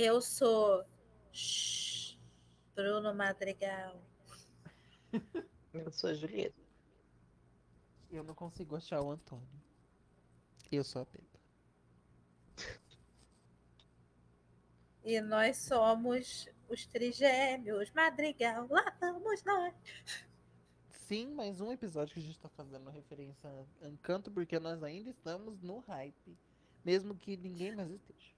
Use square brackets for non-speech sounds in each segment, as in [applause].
Eu sou Shhh, Bruno Madrigal. Eu sou a Julieta. Eu não consigo achar o Antônio. Eu sou a Pepa. E nós somos os trigêmeos Madrigal. Lá vamos nós. Sim, mais um episódio que a gente tá fazendo referência a Encanto, porque nós ainda estamos no hype. Mesmo que ninguém mais esteja.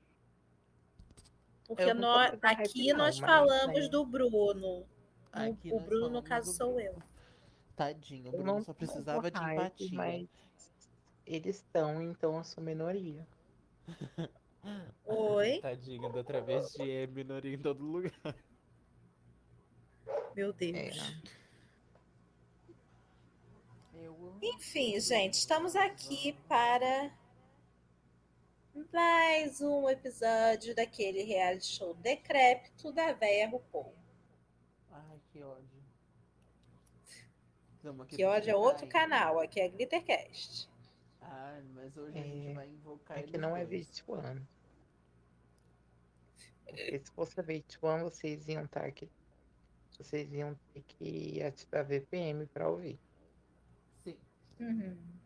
Porque nós, aqui nós falamos do Bruno. Aqui o Bruno, no caso, sou eu. Tadinho, o Eu Bruno não só precisava de hype, empatia. Mas eles estão, então eu sou minoria. Oi, [laughs] Tadinho da travesti é minoria em todo lugar. meu É, Deus. Eu... Enfim, gente, estamos aqui para mais um episódio daquele reality show decrépito da véia RuPaul. Ai, que ódio. Que ódio é outro ele. canal, aqui é Glittercast. Ah, mas hoje a gente É, vai invocar é que não é dois. VH1. Porque se fosse VH1, vocês iam estar aqui. Vocês iam ter que ativar VPN para ouvir. Sim. Uhum.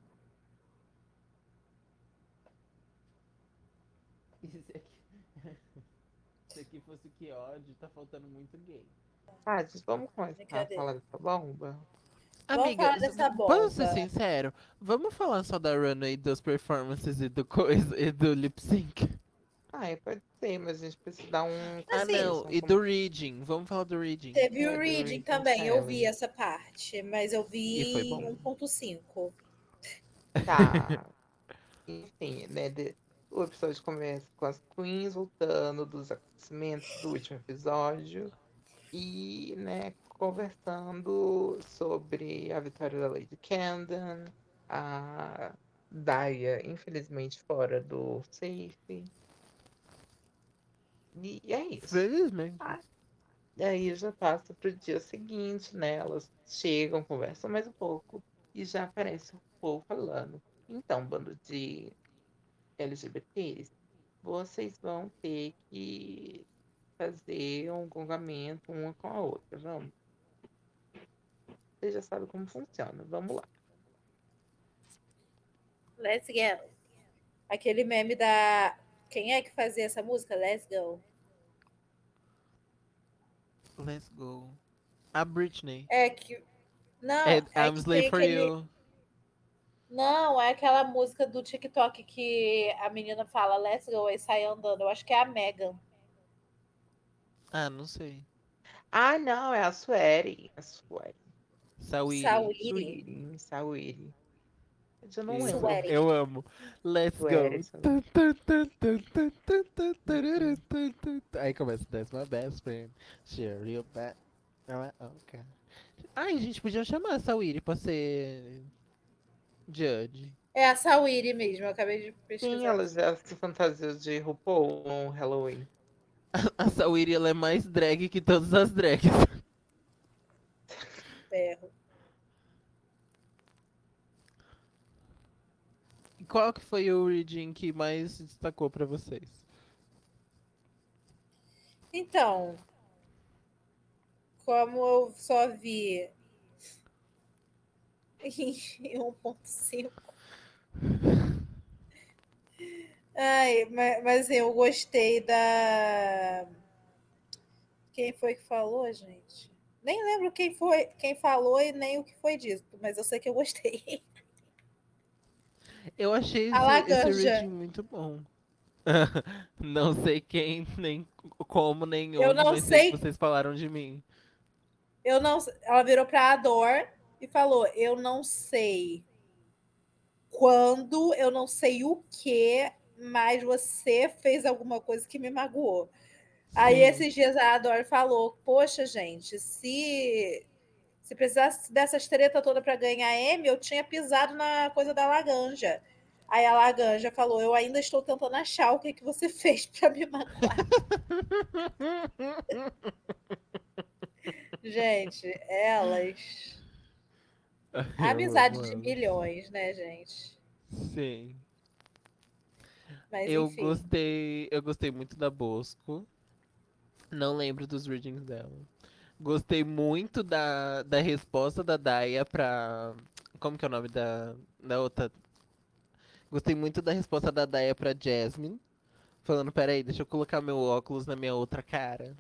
E [laughs] se aqui... [laughs] se aqui fosse que ódio, tá faltando muito gay. Ah, gente, vamos começar a falar dessa bomba? Dessa vamos ser sincero, vamos falar só da runway, das performances e do coisa e do lip sync. Ah, é, pode ser, mas a gente precisa dar um. Ah Assim, não, e do reading, vamos falar do reading. Teve É, o reading também, eu vi essa parte, mas eu vi E foi bom? 1.5. Tá. [laughs] Enfim, né? O episódio começa com as queens voltando dos acontecimentos do último episódio e, né, conversando sobre a vitória da Lady Camden, a Daya, infelizmente, fora do safe. E é isso. Felizmente. E aí já passa pro dia seguinte, né? Elas chegam, conversam mais um pouco e já aparece o povo falando. Então, bando de LGBTs, vocês vão ter que fazer um gongamento uma com a outra, vamos? Você já sabe como funciona, vamos lá. Let's go. Aquele meme da. Quem é que fazia essa música? Let's go. Let's go. A Britney. É que. Não, É, é I'm que slave for aquele- you. Não, é aquela música do TikTok que a menina fala Let's go e sai andando. Eu acho que é a Megan. Ah, não sei. Ah, não, é a Sueri. A Sueri. Sawi. Sawi. Sueri. Sauri. Eu não Isso, lembro. Sueri. Eu amo. Let's Sueri, go. Aí começa, that's my best friend. Share real bad. Okay. Ai, a gente podia chamar a Sawiri pra ser judge. É a Sawiri mesmo, eu acabei de pesquisar. Sim, ela já se fantasiou de RuPaul no Halloween. [laughs] A Sawiri, ela é mais drag que todas as drags. [laughs] Ferro. E Qual que foi o reading que mais se destacou pra vocês? Então, como eu só vi [laughs] em 1.5. Ai, mas, mas eu gostei da. Quem foi que falou, gente? Nem lembro quem foi, quem falou e nem o que foi dito, mas eu sei que eu gostei. [laughs] Eu achei esse, esse reading muito bom. [laughs] não sei quem, nem como, nem Eu onde, não sei vocês falaram de mim. Eu não, ela virou para a Dor e falou: "Eu não sei quando, eu não sei o que, mas você fez alguma coisa que me magoou". Aí Sim. esses dias a Ador falou: "Poxa, gente, se se precisasse dessas treta toda para ganhar M, eu tinha pisado na coisa da Laganja". Aí a Laganja falou: "Eu ainda estou tentando achar o que que você [laughs] fez para me magoar". [laughs] Gente, elas [laughs] Amizade de milhões, né, gente? Sim. Mas Eu enfim. gostei, eu gostei muito da Bosco. Não lembro dos readings dela. Gostei muito da, da resposta da Daya pra. Como que é o nome da, da outra? Gostei muito da resposta da Daya pra Jasmine. Falando, peraí, deixa eu colocar meu óculos na minha outra cara.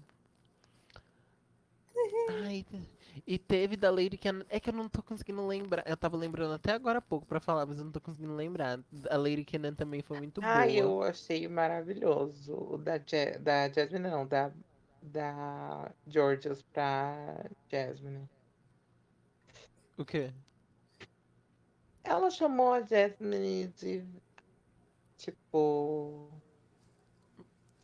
[laughs] Ai, e teve da Lady Cannon. É que eu não tô conseguindo lembrar. Eu tava lembrando até agora há pouco pra falar, mas eu não tô conseguindo lembrar. A Lady Cannon também foi muito boa. Ah, eu achei maravilhoso. O da, Ja- da Jasmine, não, da, da Georgios pra Jasmine. O quê? Ela chamou a Jasmine de. Tipo.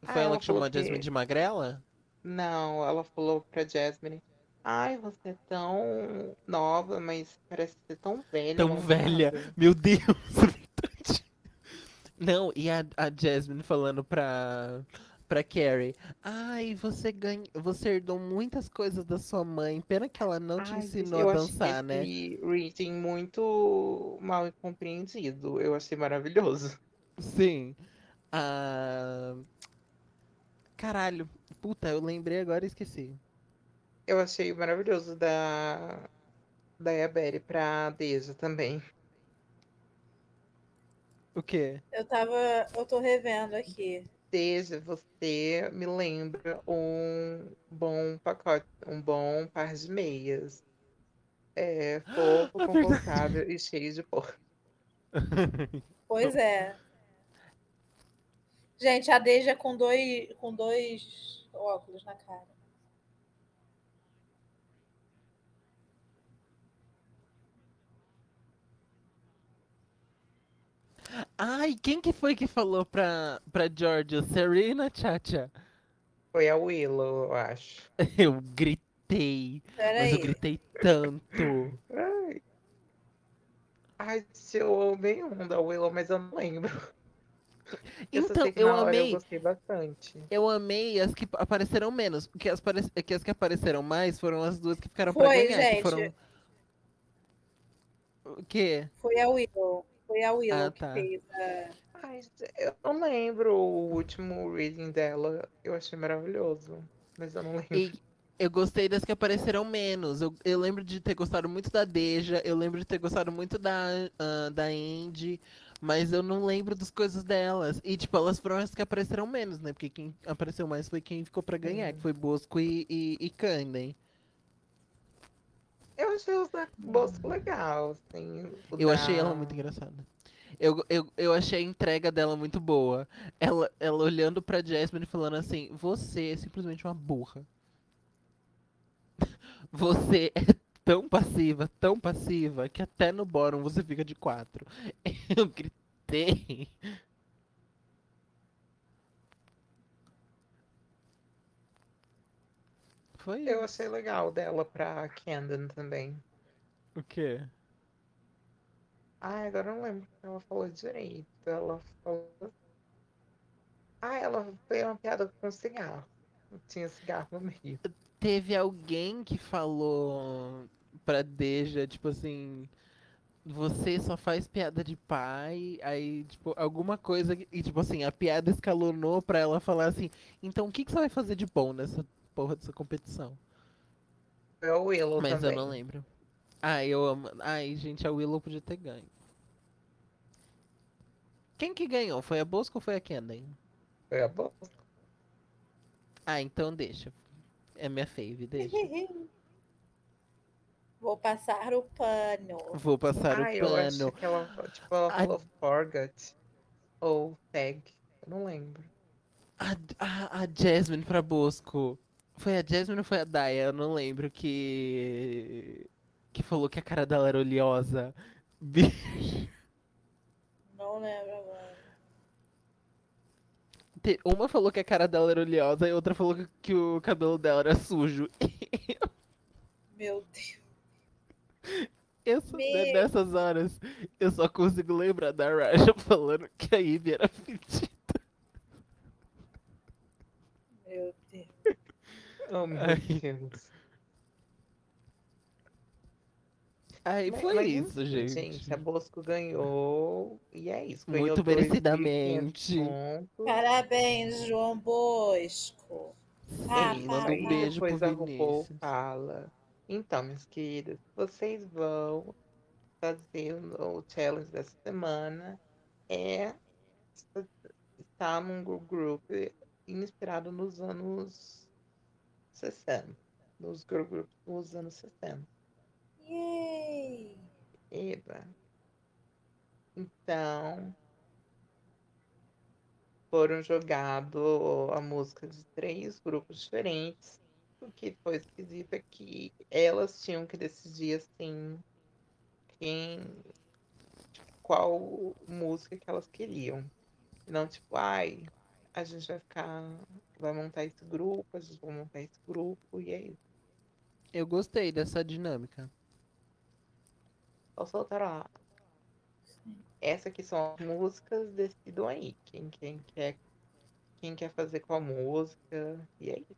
Foi Ah, ela ela que chamou a Jasmine que- de magrela? Não, ela falou pra Jasmine. Ai, você é tão nova, mas parece ser tão velha. Tão malvada." velha. Meu Deus, [laughs] verdade. Não, e a, a Jasmine falando pra, pra Carrie. Ai, você ganha, você herdou muitas coisas da sua mãe. Pena que ela não te Ai, ensinou eu a dançar, né? esse reading muito mal compreendido. Eu achei maravilhoso. Sim. Ah... Caralho. Puta, eu lembrei agora e esqueci. Eu achei maravilhoso da da Yaberi pra Deja também. O quê? Eu tava. Eu tô revendo aqui. Deja, você me lembra um bom pacote, um bom par de meias. É fofo, É confortável e cheio de cor. [laughs] Pois é. Gente, a Deja com dois, com dois óculos na cara. Ai, quem que foi que falou pra, pra Georgia? Serena Chacha? Foi a Willow, eu acho. [laughs] Eu gritei. Mas Peraí. eu gritei tanto. Ai, Ai, eu amei um da Willow, mas eu não lembro. Eu Então, que eu eu amei. gostei bastante. Eu amei as que apareceram menos. Porque as, pare- que as que apareceram mais foram as duas que ficaram pra Foi, ganhar. Que gente. foram. O quê? Foi a Willow. Foi a Willow Ah, que tá. fez a. Ai, eu não lembro o último reading dela. Eu achei maravilhoso. Mas eu não lembro. E eu gostei das que apareceram menos. Eu, eu lembro de ter gostado muito da Deja. Eu lembro de ter gostado muito da, ah, da Andy. Mas eu não lembro das coisas delas. E, tipo, elas foram as que apareceram menos, né? Porque quem apareceu mais foi quem ficou pra ganhar, que foi Bosco e, e, e Kanden. Eu achei os da Bosco legal, assim. o Eu achei ela da- muito engraçada. Eu, eu, eu achei a entrega dela muito boa. Ela, ela olhando pra Jasmine e falando assim: Você é simplesmente uma burra. [laughs] Você é tão passiva, tão passiva, que até no bórum você fica de quatro. [laughs] Eu gritei. Foi Eu achei legal dela pra Camden também. O quê? Ai, agora eu não lembro o que ela falou direito. Ela falou. Ah, ela fez uma piada com cigarro. Tinha cigarro no meio. Teve alguém que falou pra Deja, tipo assim, você só faz piada de pai, aí, tipo, alguma coisa, e tipo assim, a piada escalonou pra ela falar assim, então o que, que você vai fazer de bom nessa porra dessa competição? Foi a Willow Mas também. eu não lembro. Ai, eu amo. Ai, gente, a Willow podia ter ganho. Quem que ganhou? Foi a Bosco ou foi a Kenden? Foi a Bosco. Ah, então deixa. É minha fave, deixa. [laughs] Vou passar o pano. Vou passar Ah, o eu acho pano. que ela, tipo, ela A- falou forgot. Ou tag. Eu não lembro. A, a, a Jasmine pra Bosco. Foi a Jasmine ou foi a Daya? Eu não lembro que. Que falou que a cara dela era oleosa. Bi- [laughs] Não lembro agora. Uma falou que a cara dela era oleosa e outra falou que, o cabelo dela era sujo. [laughs] Meu Deus. Eu só, Me- né, nessas horas, eu só consigo lembrar da Raja [laughs] falando que a Ivy era fedida. Meu Deus. Oh, meu Ai. Deus. Aí Mas- foi mas isso, enfim, gente. a Bosco ganhou. E é isso. Ganhou Muito 2.500 merecidamente. Parabéns, João Bosco. Ah, manda um beijo depois pro Vinícius. fala. Então, minhas queridas, vocês vão fazer o challenge dessa semana é estar num group inspirado nos anos 60. Nos girl groups dos anos 60. Yay! Eba. Então, foram jogados a música de três grupos diferentes. O que foi esquisito é que elas tinham que decidir assim quem qual música que elas queriam. Não tipo, ai, a gente vai ficar, vai montar esse grupo, a gente vai montar esse grupo, e é isso. Eu gostei dessa dinâmica. Só soltaram lá. Essa aqui são as músicas, decidam aí. Quem, quem, quer, quem quer fazer qual música. E é isso.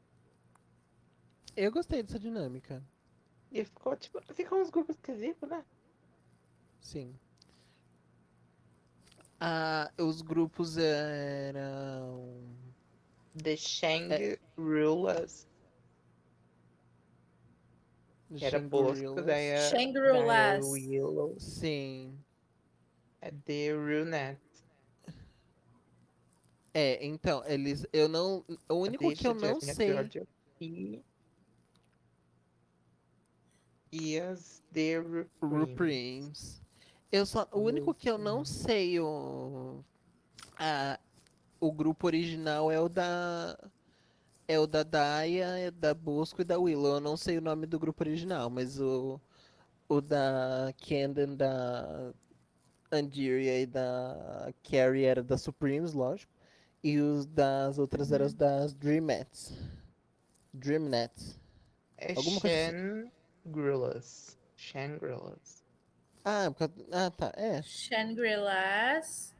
Eu gostei dessa dinâmica. E ficou, tipo, ficam uns grupos esquisitos, né? Sim. Ah, os grupos eram. The Shang É. Rulers, que era Bosco, daí Shangri-Las. Willow, Sim. é The Runet. É, então, eles. Eu não. O único que eu não sei. E, e as The. Rupremes. Eu só. O único que eu não sei o. A, o grupo original é o da. É o da Daya, é da Bosco e da Willow. Eu não sei o nome do grupo original, mas o. O da Camden, da Andiria e da Carrie era da Supremes, lógico. E os das outras eram os das Dreamettes. Dreamnets. É Alguma coisa assim. Shangri-Las. Shangri-Las. Ah, por causa- ah, tá. É. Shangri-Las,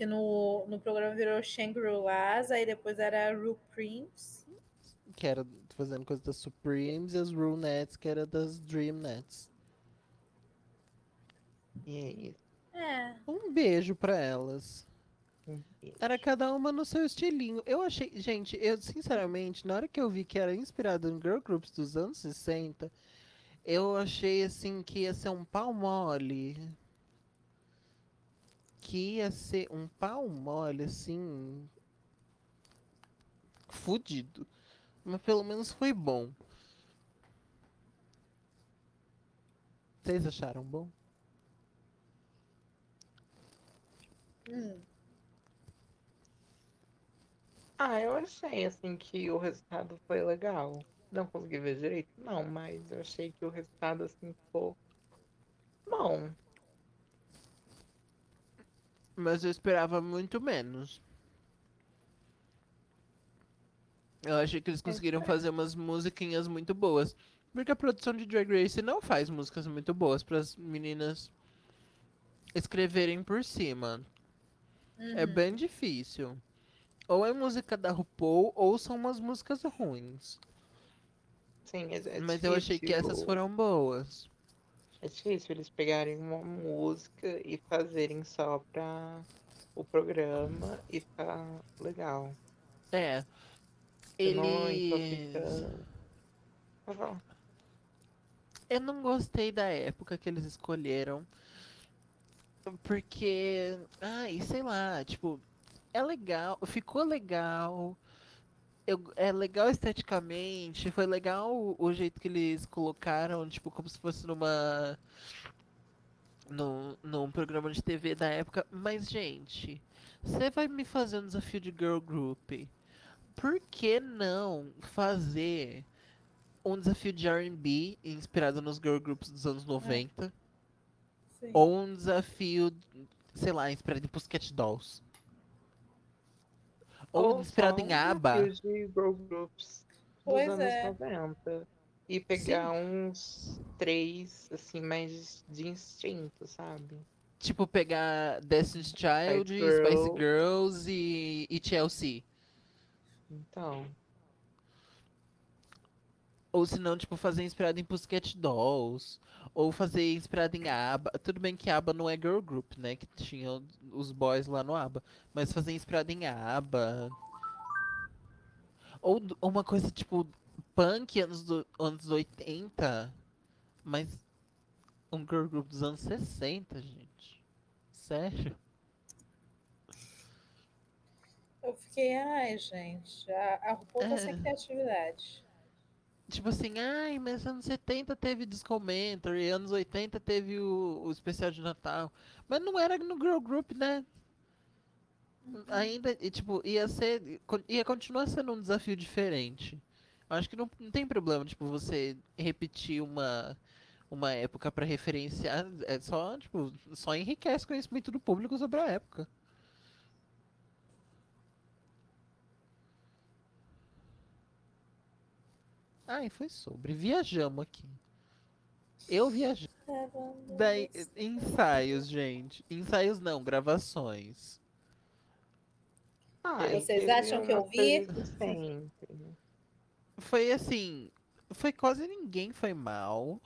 que no, no programa virou Shangri-Las, aí depois era Rupremes. que era fazendo coisa das Supremes, e as Rule Nets, que era das Dream Nets. E é isso. É. Um beijo pra elas. Era cada uma no seu estilinho. Eu achei, gente, eu sinceramente, na hora que eu vi que era inspirado em girl groups dos anos 60, eu achei assim que ia ser um pau mole. Que ia ser um pau mole, assim. Fudido. Mas pelo menos foi bom. Vocês acharam bom? Hum. Ah, eu achei assim que o resultado foi legal. Não consegui ver direito, não, mas eu achei que o resultado assim ficou bom. Mas eu esperava muito menos. Eu achei que eles conseguiram fazer umas musiquinhas muito boas. Porque a produção de Drag Race não faz músicas muito boas para as meninas escreverem por cima. É Uhum. bem difícil. Ou é música da RuPaul, ou são umas músicas ruins. Sim, é, é Mas eu achei que essas foram boas. É difícil eles pegarem uma música e fazerem só pra o programa e ficar legal. É. Fica- Pode falar. Eu não gostei da época que eles escolheram. Porque. Ai, sei lá, tipo, é legal, ficou legal. Eu- é legal esteticamente, foi legal o, o jeito que eles colocaram, tipo, como se fosse numa. Num, num programa de TV da época. Mas, gente, você vai me fazer um desafio de girl group. Por que não fazer um desafio de R&B inspirado nos girl groups dos anos 90 Sim. ou um desafio, sei lá, inspirado em Pussycat Dolls. Ou, inspirado em ABBA. de girl groups dos Pois anos é. 90. E pegar uns três, assim, mais de instinto, sabe? Tipo, pegar Destiny's Child, Girl. Spice Girls e, e Chelsea. Então, Ou se não, tipo, fazer inspirado em Pussycat Dolls. Ou fazer inspirado em ABBA. Tudo bem que ABBA não é girl group, né? Que tinha os boys lá no ABBA. Mas fazer inspirado em ABBA. Ou uma coisa tipo punk anos, do, anos 80, mas um girl group dos anos 60, gente. Sério? Eu fiquei, ai, gente, a, a RuPaul tá sem É. criatividade. Tipo assim, ai, mas anos 70 teve Discomentary, anos 80 teve o, o especial de Natal. Mas não era no girl group, né? Ainda, e, tipo, ia ser. ia continuar sendo um desafio diferente. Eu acho que não, não tem problema, tipo, você repetir uma, uma época pra referenciar. É só, tipo, só enriquece o conhecimento do público sobre a época. Ai, foi sobre. Viajamos aqui. Eu viajei. Daí, ensaios, gente. Ensaios não, gravações. Ai, Vocês acham que eu vi? Foi assim. Foi quase ninguém foi mal.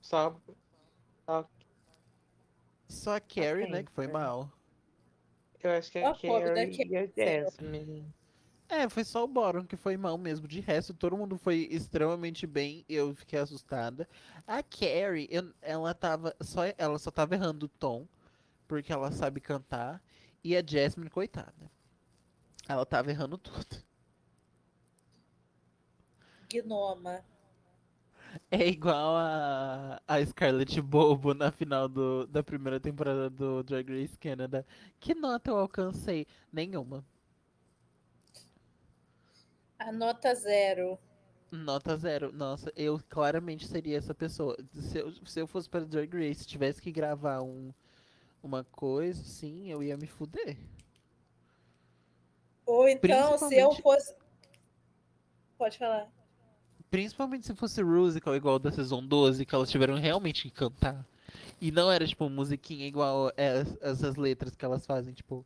Só, só Só a Carrie, né, que foi mal. eu acho que a da Carrie e a. Jasmine. É, foi só o Boron que foi mal mesmo. De resto, todo mundo foi extremamente bem. Eu fiquei assustada. A Carrie, eu- ela tava. Só, ela só tava errando o tom. Porque ela sabe cantar. E a Jasmine, coitada. Ela tava errando tudo. Gnoma. É igual a, a Scarlett Bobo na final do, da primeira temporada do Drag Race Canada. Que nota eu alcancei? Nenhuma. A nota zero. Nota zero. Nossa, eu claramente seria essa pessoa. Se eu, se eu fosse para Drag Race, tivesse que gravar um, uma coisa, sim, eu ia me fuder. Ou então, se eu fosse. Pode falar. Principalmente se fosse musical igual da Season 12, que elas tiveram realmente que cantar. E não era, tipo, musiquinha igual es- essas letras que elas fazem, tipo.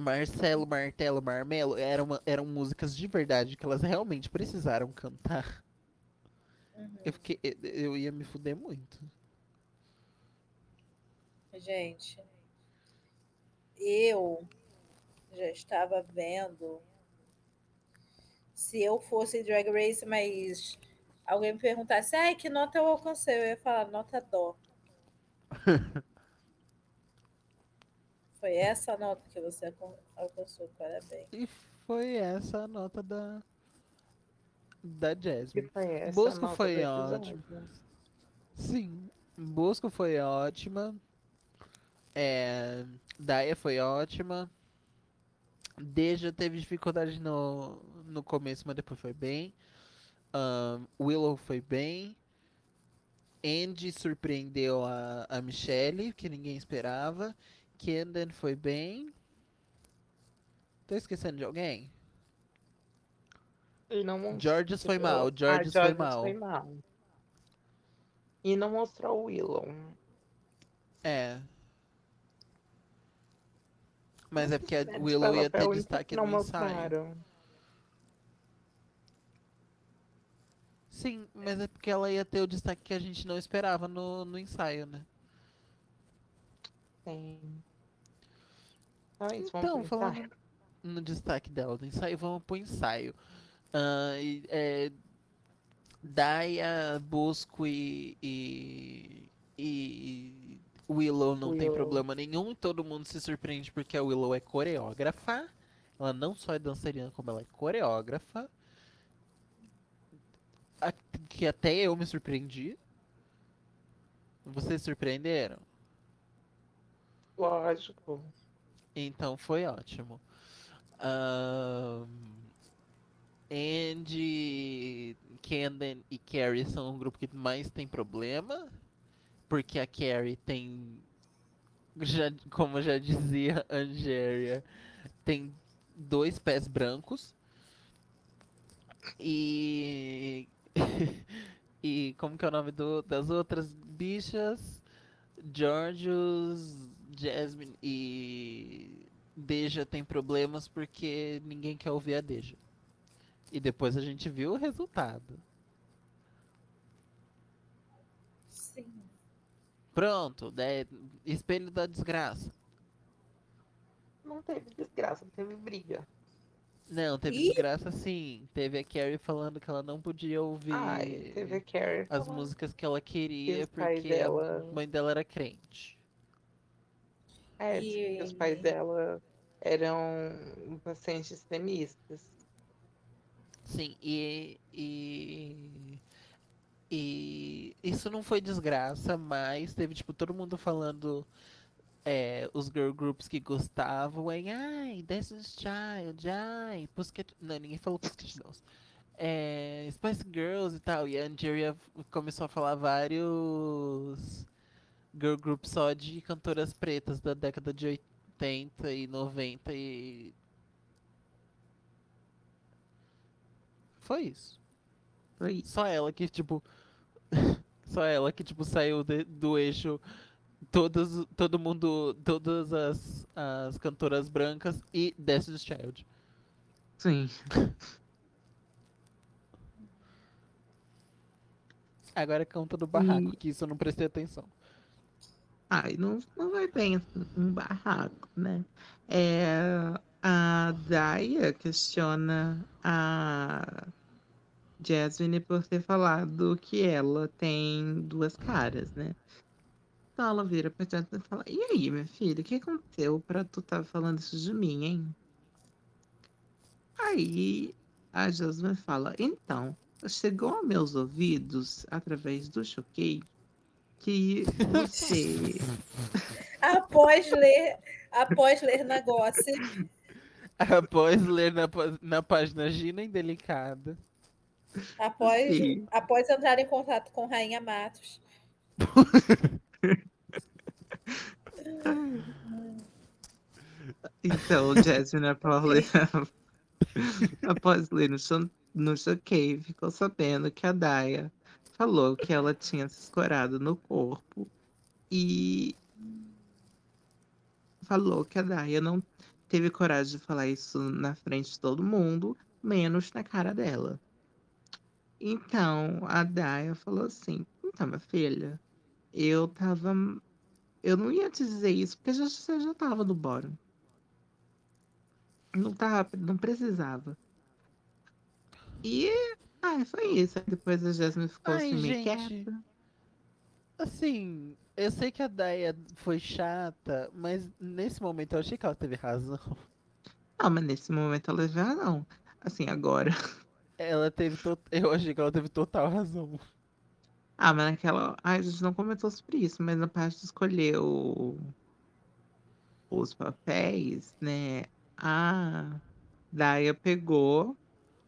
Marcelo, Martelo, Marmelo. Eram, eram músicas de verdade que elas realmente precisaram cantar. Uhum. Eu, fiquei, eu- eu ia me fuder muito. Gente, eu já estava vendo se eu fosse Drag Race, mas alguém me perguntasse, ai, que nota eu alcancei? Eu ia falar, nota dó. [laughs] Foi essa a nota que você alcan- alcançou, parabéns. E foi essa a nota da. Da Que Jasmine. foi essa Bosco foi ótimo. Sim. Bosco foi ótima. É, Daya foi ótima. Deja teve dificuldade no, no começo, mas depois foi bem. Ahn, Willow foi bem. Andy surpreendeu a, a Michelle, que ninguém esperava. Kendall foi bem. Tô esquecendo de alguém? E não mostrou. Georges foi mal. Ah, Georges foi Georges mal. foi mal. E não mostrou o Willow. É. Mas é porque a Willow ia foi ter destaque no ensaio. mostraram. Sim, mas é porque ela ia ter o destaque que a gente não esperava no, no ensaio, né? Sim. Isso, Então, falando no destaque dela do ensaio, vamos pro ensaio. E, é, Daya, Bosco e, e, e Willow não tem Willow. problema nenhum. Todo mundo se surpreende porque a Willow é coreógrafa. Ela não só é dançarina, como ela é coreógrafa. A- Que até eu me surpreendi. Vocês surpreenderam? Lógico. Então foi ótimo. Ahn, Andy, Camden e Carrie são o grupo que mais tem problema. Porque a Carrie tem. Já, como já dizia a Angéria, tem dois pés brancos. E. [laughs] e como que é o nome do- das outras bichas? Georgios, Jasmine e Deja tem problemas porque ninguém quer ouvir a Deja. E depois a gente viu o resultado. Sim. Pronto, né? espelho da desgraça. Não teve desgraça, teve briga. Não, teve Ih! desgraça sim. Teve a Carrie falando que ela não podia ouvir Ai, teve a Carrie. as falando músicas que ela queria porque dela- a mãe dela era crente. É, que os pais E- dela eram bastante extremistas. Sim, e, e. E isso não foi desgraça, mas teve, tipo, todo mundo falando. é, os girl groups que gostavam em ai, Destiny's Child, ai, Pussycat... Não, ninguém falou Pussycat Dolls. É, Spice Girls e tal. E a Angeria começou a falar vários girl groups só de cantoras pretas da década de 80 e 90 e. Foi isso. Foi isso. Só ela que, tipo. [laughs] Só ela que, tipo, saiu de- do eixo. Todos, todo mundo. Todas as, as cantoras brancas e Destiny's Child. Sim. Agora conta do barraco, E- que isso eu não prestei atenção. Ai, não, não vai bem um barraco, né? É, a Daya questiona a Jasmine por ter falado que ela tem duas caras, né? Então ela vira pra Jasmine e fala: E aí, minha filha, o que aconteceu pra tu tá falando isso de mim, hein? Aí a Jasmine fala: Então, chegou aos meus ouvidos através do choquei que você. [laughs] Após ler, após ler negócio, Após ler na, na página Gina Indelicada. após, Sim. após entrar em contato com Rainha Matos. [laughs] Então, Jasmine, após ler, após ler no, no choquei, ficou sabendo que a Daya falou que ela tinha se escorado no corpo e falou que a Daya não teve coragem de falar isso na frente de todo mundo, menos na cara dela. Então, a Daya falou assim: Então, minha filha, eu tava. Eu não ia te dizer isso porque você já tava no bórum. Não tava, não precisava. E ah, foi isso. Aí depois a Jasmine ficou Ai, assim meio quieta. Assim, eu sei que a Daya foi chata, mas nesse momento eu achei que ela teve razão. Não, mas nesse momento ela já não. Assim, agora. Ela teve. to- Eu achei que ela teve total razão. Ah, mas naquela. Ai, a gente não comentou sobre isso, mas na parte de escolher o... os papéis, né? A Daya pegou,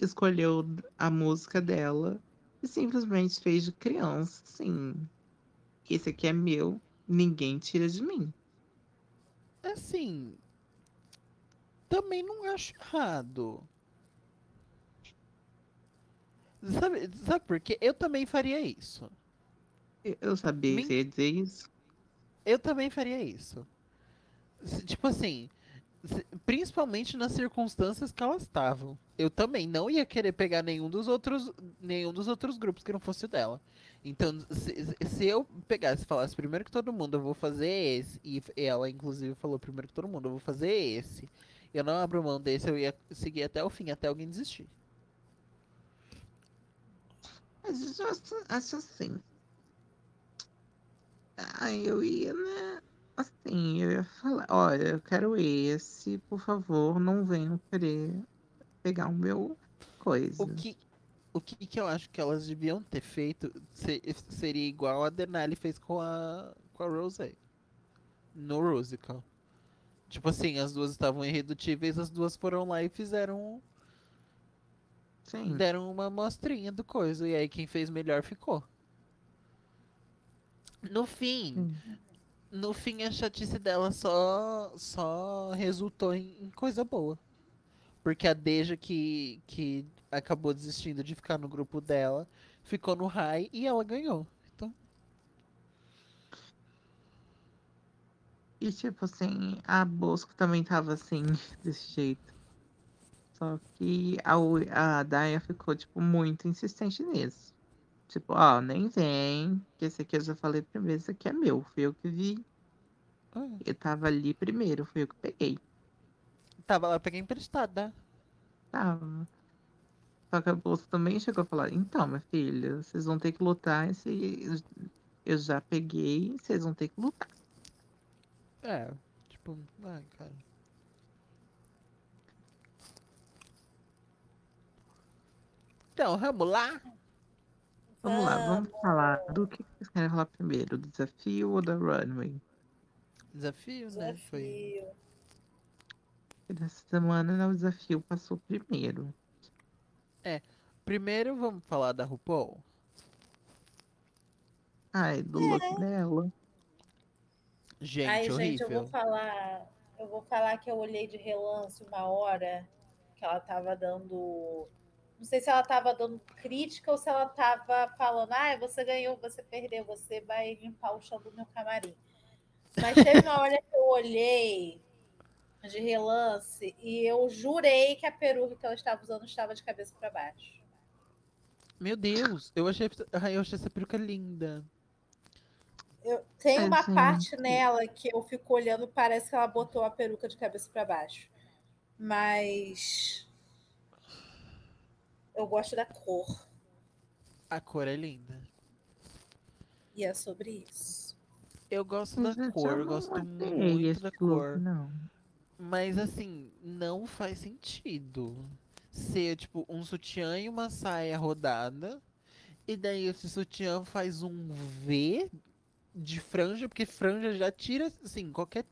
escolheu a música dela e simplesmente fez de criança, assim. Esse aqui é meu, ninguém tira de mim. Assim. Também não acho errado. Sabe, sabe por quê? Eu também faria isso. Eu- sabia que você ia dizer isso. Eu também faria isso. Tipo assim, principalmente nas circunstâncias que elas estavam. Eu também não ia querer pegar nenhum dos outros, nenhum dos outros grupos que não fosse o dela. Então, se, se eu pegasse e falasse primeiro que todo mundo, eu vou fazer esse, e ela inclusive falou primeiro que todo mundo, eu vou fazer esse. Eu não abro mão desse, eu ia seguir até o fim, até alguém desistir. Mas eu acho, acho assim. Ah, eu ia, né? Assim, eu ia falar, olha, eu quero esse, por favor, não venham querer pegar o meu coisa. O que, o que, que eu acho que elas deviam ter feito se- seria igual a Denali fez com a, com a Rosé. No Rusical. Tipo assim, as duas estavam irredutíveis, as duas foram lá e fizeram. Sim. Deram uma amostrinha do coisa. E aí quem fez melhor ficou. No fim. No fim a chatice dela só, só resultou em, em coisa boa. Porque a Deja que, que acabou desistindo de ficar no grupo dela, ficou no high e ela ganhou. Então, E tipo assim, a Bosco também tava assim, desse jeito. Só que a, a Daya ficou, tipo, muito insistente nisso. Tipo, ó, nem vem, que esse aqui eu já falei primeiro, esse aqui é meu, fui eu que vi. ah, Eu tava ali primeiro, fui eu que peguei. tava lá, eu peguei emprestada. tava. Só que a bolsa também chegou a falar, então, minha filha, vocês vão ter que lutar esse. Eu já peguei, vocês vão ter que lutar. É, tipo, ai, cara. Então, vamos lá? Vamos lá, vamos falar do que vocês querem falar primeiro, do desafio ou da runway? Desafio, né? Foi. Desafio. Dessa semana né, o desafio passou primeiro. Primeiro vamos falar da RuPaul. Ai, do look dela. Gente, Ai, horrível. gente, eu vou falar. Eu vou falar que eu olhei de relance uma hora que ela tava dando. Não sei se ela tava dando crítica ou se ela tava falando, ah, você ganhou, você perdeu, você vai limpar o chão do meu camarim. Mas teve uma hora que eu olhei de relance e eu jurei que a peruca que ela estava usando estava de cabeça para baixo. Meu Deus, eu achei, eu achei essa peruca linda. Eu, tem Ai, uma parte nela que eu fico olhando, parece que ela botou a peruca de cabeça para baixo. Mas eu gosto da cor. A cor é linda. E é sobre isso. Eu gosto Gente, da eu cor, eu gosto muito da cor. Não. Mas assim, não faz sentido ser tipo um sutiã e uma saia rodada. E daí esse sutiã faz um V de franja, porque franja já tira assim qualquer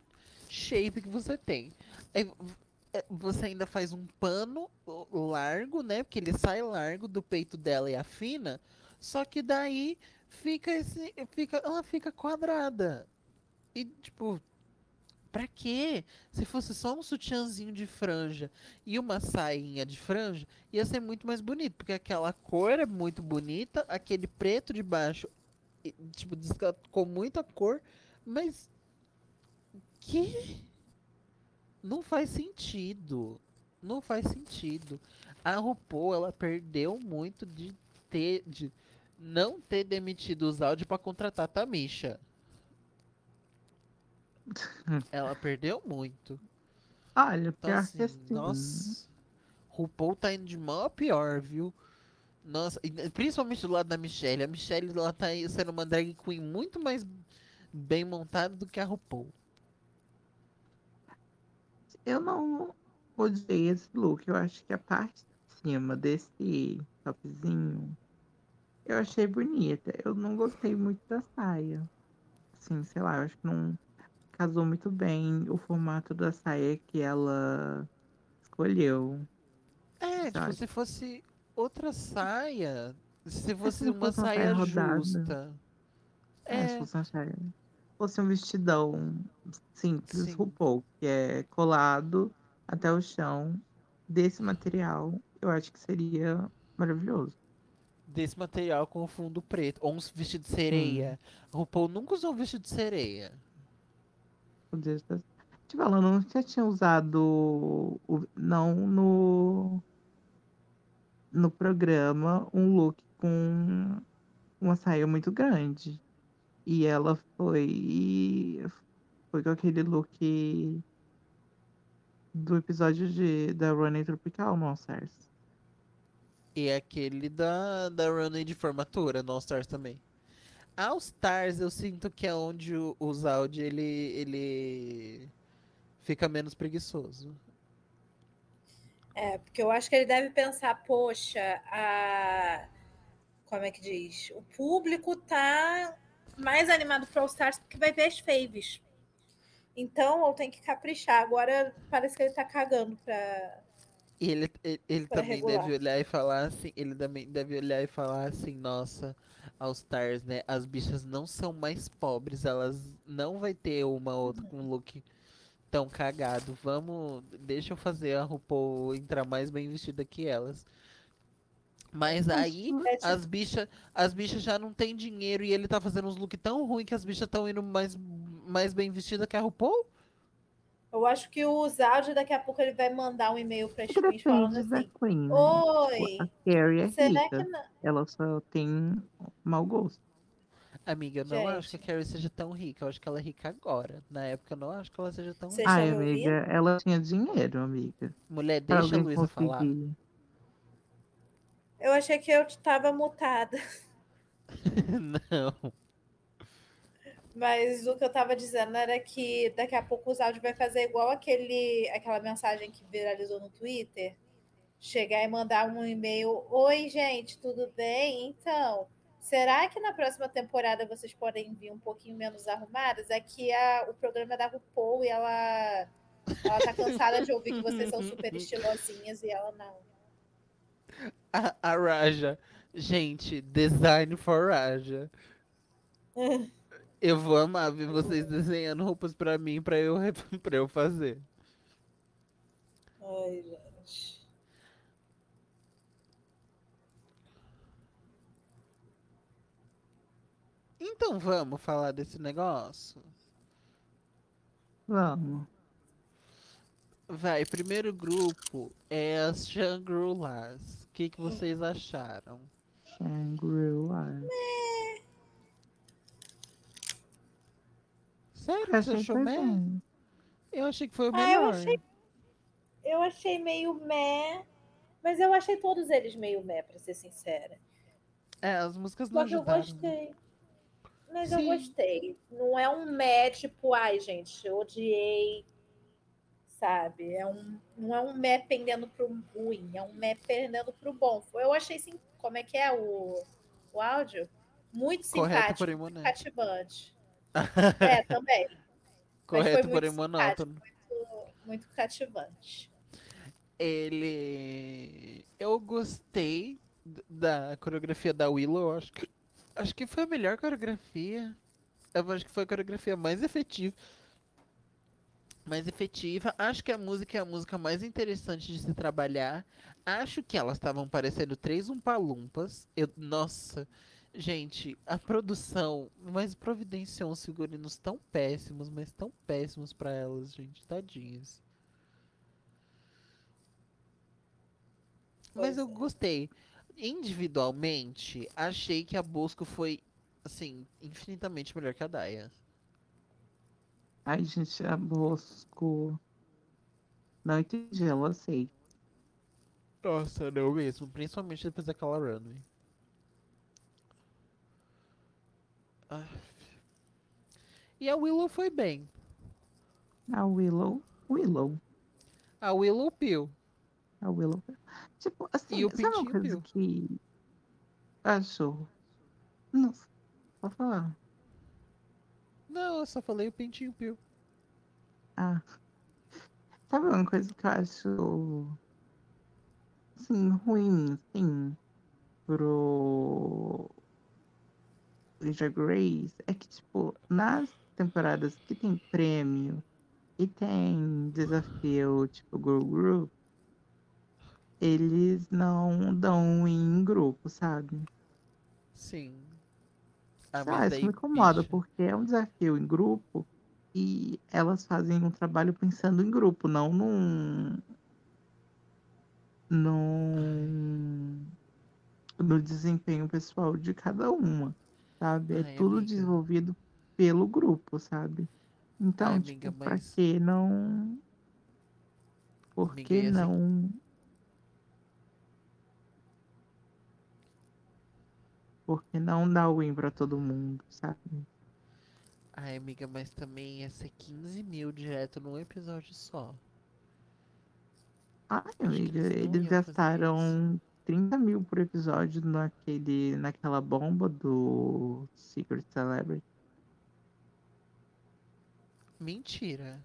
shape que você tem. Aí é, você ainda faz um pano largo, né? Porque ele sai largo do peito dela e afina. Só que daí fica esse, fica, ela fica quadrada. E tipo, pra quê? Se fosse só um sutiãzinho de franja e uma sainha de franja, ia ser muito mais bonito, porque aquela cor é muito bonita, aquele preto de baixo, tipo, com muita cor, mas que não faz sentido. Não faz sentido. A RuPaul, ela perdeu muito de ter de não ter demitido os áudios pra contratar a Tamisha. [laughs] Ela perdeu muito. Olha, Então, pior assim, que assim. nossa. RuPaul tá indo de mal a pior, viu? Nossa, principalmente do lado da Michelle. A Michelle ela tá sendo uma drag queen muito mais bem montada do que a RuPaul. Eu não odiei esse look. Eu acho que a parte de cima desse topzinho eu achei bonita. Eu não gostei muito da saia. Assim, sei lá, eu acho que não casou muito bem o formato da saia que ela escolheu. É, tipo, se fosse outra saia, se fosse se uma fosse uma saia saia justa. É, se É, fosse uma saia. Fosse um vestidão simples, Sim. RuPaul, que é colado até o chão desse material, eu acho que seria maravilhoso. desse material com fundo preto. Ou um vestido de sereia. RuPaul nunca usou um vestido de sereia. Podia estar- Te falando, não já tinha usado, o- não no, no programa, um look com uma saia muito grande. E ela foi, foi com aquele look do episódio de, da Running Tropical no All Stars. E aquele da, da runway de formatura no All Stars também. All Stars eu sinto que é onde o, o Zaldi ele, ele fica menos preguiçoso. É, porque eu acho que ele deve pensar, poxa, a... como é que diz? O público tá mais animado pro All Stars porque vai ver as faves. Então eu tenho que caprichar. Agora parece que ele tá cagando pra. E ele, ele, ele também regular. deve olhar e falar assim, ele também deve olhar e falar assim, nossa, All Stars, né? As bichas não são mais pobres, elas não vai ter uma outra com um look tão cagado. Vamos, deixa eu fazer a RuPaul entrar mais bem vestida que elas. Mas aí tipo- as bichas, as bichas já não tem dinheiro e ele tá fazendo uns look tão ruim que as bichas estão indo mais, mais bem vestidas que a RuPaul? Eu acho que o Zaldi daqui a pouco ele vai mandar um e-mail para as queens falando assim: Queen, né? Oi, A Carrie é será rica, que não? ela só tem mau gosto. Amiga, eu não acho que a Gente. Carrie seja tão rica. Eu acho que ela é rica agora. Na época, eu não acho que ela seja tão Vocês rica. Ai, amiga, ela tinha dinheiro, amiga. Mulher, deixa a Luísa falar. Eu achei que eu tava mutada. [laughs] não. Mas o que eu tava dizendo era que daqui a pouco os áudios vai fazer igual aquele, aquela mensagem que viralizou no Twitter. Chegar e mandar um e-mail. Oi, gente, tudo bem? Então, será que na próxima temporada vocês podem vir um pouquinho menos arrumadas? É que a, o programa é da RuPaul e ela, ela tá cansada de ouvir que vocês são super [laughs] estilosinhas e ela não. A, [laughs] a Raja. Gente, design for Raja. Eu vou amar ver vocês desenhando roupas pra mim pra eu, [laughs] pra eu fazer. Ai, gente. Então vamos falar desse negócio? Vamos. Vai, primeiro grupo é as Shangri-Las. O que, que vocês acharam? Shangri-La. Sério, você achou bem. Eu achei que foi o Ah, eu melhor. achei- Eu achei meio meh, mas eu achei todos eles meio meh, pra ser sincera. É, as músicas não Só que eu ajudaram. gostei. Mas Sim. eu gostei. Não é um meh, tipo, ai, gente, eu odiei. Sabe? É um, não é um meh pendendo pro ruim, é um meh pendendo pro bom. Eu achei sim. Como é que é o, o áudio? Muito Correto, simpático, porém muito monótono. cativante. [laughs] É, também. Correto, muito porém monótono. Muito, muito cativante. Ele. Eu gostei da coreografia da Willow. Acho que, acho que foi a melhor coreografia. Eu acho que foi a coreografia mais efetiva. Mais efetiva. Acho que a música é a música mais interessante de se trabalhar. Acho que elas estavam parecendo três umpalumpas. Eu, nossa, gente, a produção, mas providenciou uns figurinos tão péssimos, mas tão péssimos pra elas, gente, tadinhas. Mas eu é. gostei. Individualmente, achei que a Bosco foi, assim, infinitamente melhor que a Daya. Ai, gente, a Bosco. Não entendi, ela sei. Nossa, não mesmo. Principalmente depois daquela runway. Ah. E a Willow foi bem. A Willow. Willow. A Willow Pill. A Willow. Tipo, assim, E o sabe uma coisa que. Achou? Não. Pode falar. Não, eu só falei o Pintinho Pill. Ah. Sabe uma coisa que eu acho. Assim, ruim, assim. Pro. Drag Race. É que, tipo, nas temporadas que tem prêmio e tem desafio, tipo, Girl Group, eles não dão em grupo, sabe? Sim. Ah, Ah, mas isso daí, me incomoda, bicha, porque é um desafio em grupo e elas fazem um trabalho pensando em grupo, não num. num. no desempenho pessoal de cada uma, sabe? É tudo amiga. desenvolvido pelo grupo, sabe? Então, Ai, tipo, amiga, pra mas- que não. Por que assim- não. Por que não dar win pra todo mundo, sabe? Ai, amiga, mas também ia ser 15 mil direto num episódio só. Ai, amiga, eles gastaram 30 mil por episódio naquele, naquela bomba do Secret Celebrity. Mentira.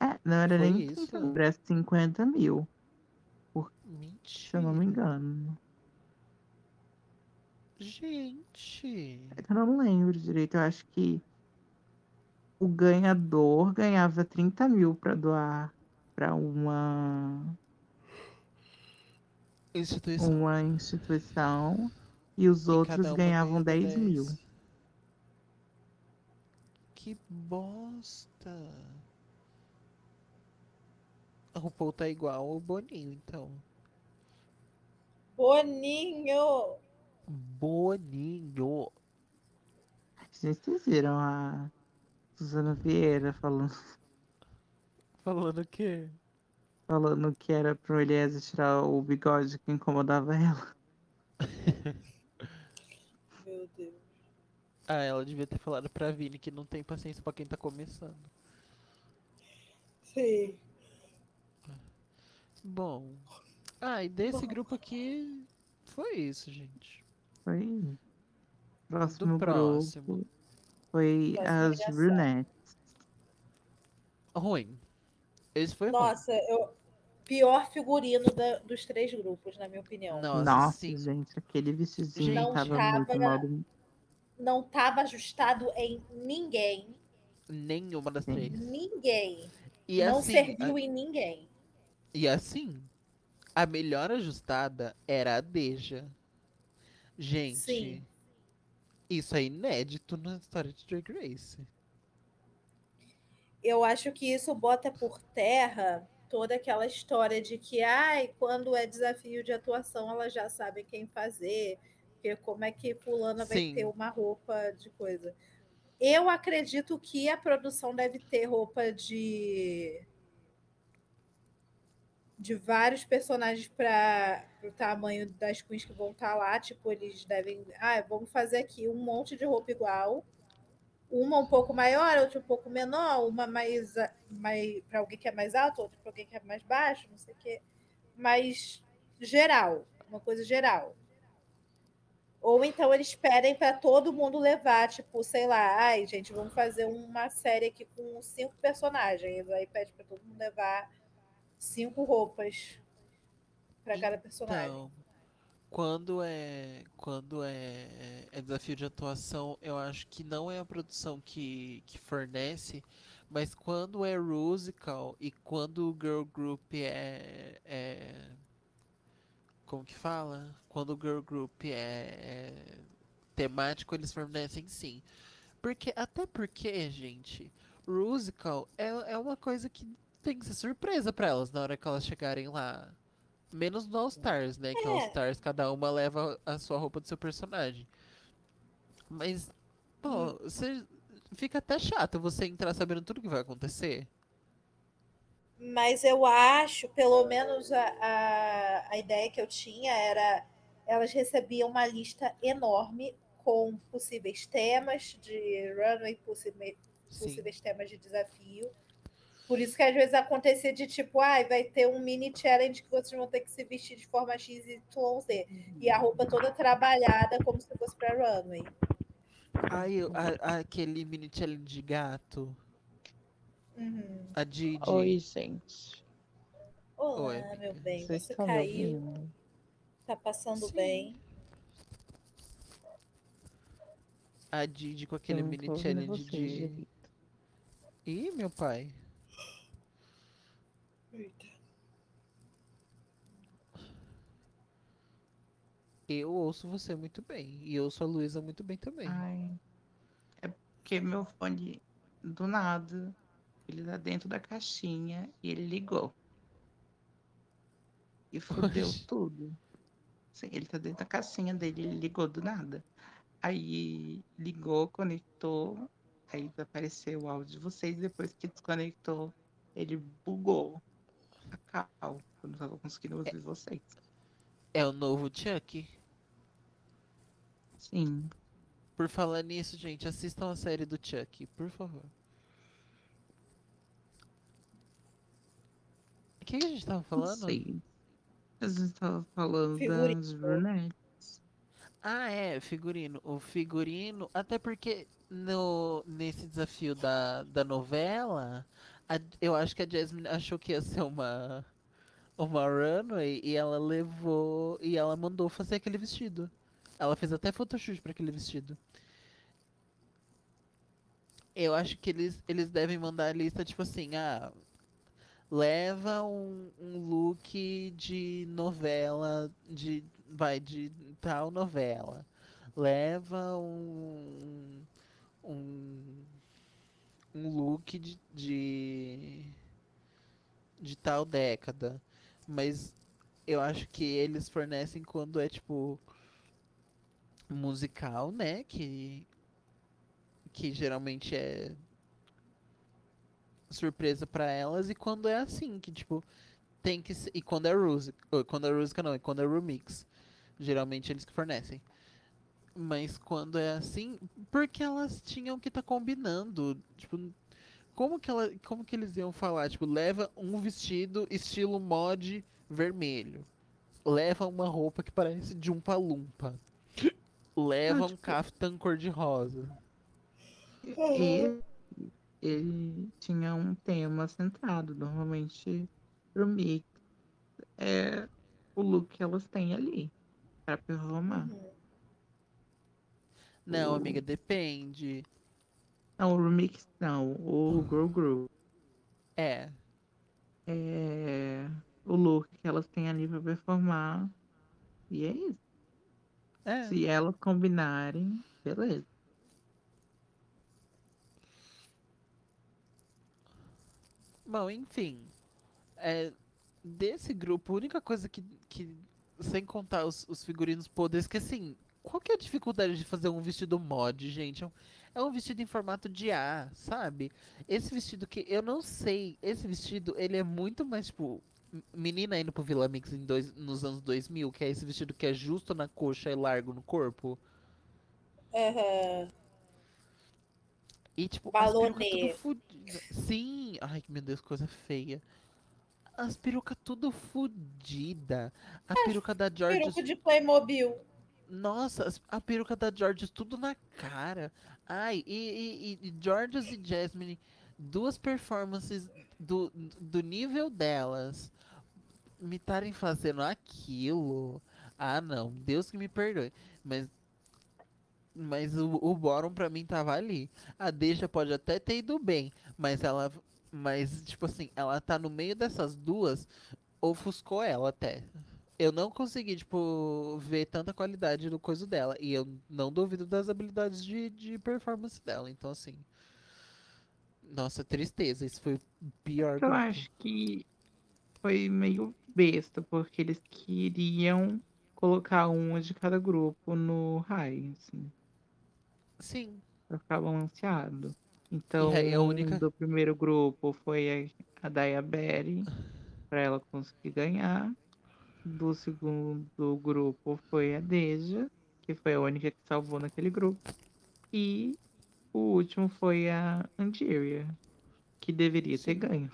É, não era Foi nem isso? 30 mil, era 50 mil, Mentira. se eu não me engano. Gente. Eu não lembro direito, eu acho que o ganhador ganhava 30 mil pra doar pra uma, Instituição. uma instituição e os E outros uma ganhavam ganhava 10 mil. Que bosta. A RuPaul tá igual o Boninho, então. Boninho! Boninho. Gente, vocês viram a Suzana Vieira falando, Falando o quê? falando que era pro Eliezer tirar o bigode que incomodava ela? [laughs] Meu Deus. Ah, ela devia ter falado pra Vini que não tem paciência pra quem tá começando. Sim. Bom. Ah, e desse Bom. grupo aqui foi isso, gente. Foi. Próximo próximo. grupo foi as brunettes. Ruim. Esse foi ruim. Nossa, eu... pior figurino da- dos três grupos, na minha opinião. Nossa, Nossa, sim. gente, aquele vestidinho tava Não muito tava- mal. do- Não tava ajustado em ninguém. Nenhuma das Sim. três. Ninguém. E não assim, serviu a- em ninguém. e assim, a melhor ajustada era a Deja. Gente, Sim. isso é inédito na história de Drag Race. Eu acho que isso bota por terra toda aquela história de que, ai, quando é desafio de atuação, elas já sabem quem fazer, porque como é que fulana vai ter uma roupa de coisa. Eu acredito que a produção deve ter roupa de de vários personagens para o tamanho das queens que vão estar lá, tipo, eles devem, ah, vamos fazer aqui um monte de roupa igual, uma um pouco maior, outra um pouco menor, uma mais, mais para alguém que é mais alto, outra para alguém que é mais baixo, não sei o quê, mas geral, uma coisa geral. Ou então eles pedem para todo mundo levar, tipo, sei lá, ai, gente, vamos fazer uma série aqui com cinco personagens. Aí pede para todo mundo levar cinco roupas para cada personagem. Então, quando é quando é, é desafio de atuação, eu acho que não é a produção que, que fornece, mas quando é musical e quando o girl group é, é como que fala? Quando o girl group é, é temático, eles fornecem sim. Porque até porque, gente, musical é, é uma coisa que tem que ser surpresa pra elas na hora que elas chegarem lá. Menos no All Stars, né? Que All É. Stars cada uma leva a sua roupa do seu personagem. Mas, pô, você fica até chato você entrar sabendo tudo que vai acontecer. Mas eu acho, pelo menos a, a, a ideia que eu tinha era elas recebiam uma lista enorme com possíveis temas de runway, possíveis, possíveis temas de desafio. Por isso que às vezes acontecia de tipo, ai, vai ter um mini challenge que vocês vão ter que se vestir de forma X, Y, Z. E a roupa toda trabalhada como se fosse para runway. Ai, a- a- aquele mini challenge de gato. Uhum. A Didi. Oi, gente. Olá, Oi, meu bem. Vocês Você caiu, ouvindo? tá passando Sim. bem. A Didi com aquele mini challenge de. Ih, meu pai. Eu ouço você muito bem. E eu ouço a Luísa muito bem também. Ai. É porque meu fone, do nada, ele tá dentro da caixinha e ele ligou. E fudeu Oxe. tudo. Sim, ele tá dentro da caixinha dele, ele ligou do nada. Aí ligou, conectou, aí apareceu o áudio de vocês, depois que desconectou, ele bugou a cal. Eu não tava conseguindo ouvir vocês. É o novo Chuck. Sim. Por falar nisso, gente, assistam a série do Chuck, por favor. O que, que a gente tava Não falando? sei. A gente tava falando Figurino. das brunettes. Ah, é, figurino. O figurino, até porque no, nesse desafio da, da novela, a- eu acho que a Jasmine achou que ia ser uma, uma runway e ela levou e ela mandou fazer aquele vestido. Ela fez até photoshoot para aquele vestido. Eu acho que eles, eles devem mandar a lista tipo assim, ah, leva um, um look de novela, de vai de tal novela. Leva um um, um look de, de de tal década. Mas eu acho que eles fornecem quando é tipo musical, né? Que, que geralmente é surpresa pra elas. E quando é assim, que tipo, tem que ser. E quando é música. Quando é música não, é quando é remix. Geralmente eles que fornecem. Mas quando é assim, porque elas tinham que estar tá combinando. Tipo, como que, ela, como que eles iam falar? Tipo, leva um vestido estilo mod vermelho. Leva uma roupa que parece de um palumpa. Leva ah, tipo... um caftan cor-de-rosa. E ele tinha um tema centrado. Normalmente, pro mix, é o look que elas têm ali para performar. Uhum. Não, amiga, depende. Não, o remix não, o Grow Grow. É. É o look que elas têm ali pra performar. E é isso. É. Se elas combinarem, beleza. Bom, enfim. É, desse grupo, a única coisa que, que sem contar os, os figurinos podres, que assim, qual que é a dificuldade de fazer um vestido mod, gente? É um, é um vestido em formato de A, sabe? Esse vestido que eu não sei, esse vestido, ele é muito mais, tipo, menina indo pro Vila Mix em dois, nos anos 2000, que é esse vestido que é justo na coxa e largo no corpo. Uhum. E tipo, Balonê. Sim, ai meu Deus, coisa feia. As perucas tudo fodida. A é, peruca da George. Peruca de Playmobil. Nossa, a peruca da George tudo na cara. Ai, e, e, e e Jasmine, duas performances do, do nível delas me estarem fazendo aquilo. Ah, não, Deus que me perdoe. Mas mas o, o Boron pra mim tava ali. A Deja pode até ter ido bem, mas ela mas tipo assim, ela tá no meio dessas duas, ofuscou ela até. Eu não consegui, tipo, ver tanta qualidade do coisa dela. E eu não duvido das habilidades de, de performance dela. Então, assim. Nossa, tristeza. Isso foi pior. Eu acho que foi meio besta, porque eles queriam colocar uma de cada grupo no high, assim. Sim. Pra ficar balanceado. Então, a única... do primeiro grupo foi a, a Daya Berry, pra ela conseguir ganhar. Do segundo grupo foi a Deja, que foi a única que salvou naquele grupo. E o último foi a Angeria, que deveria Sim. ter ganho.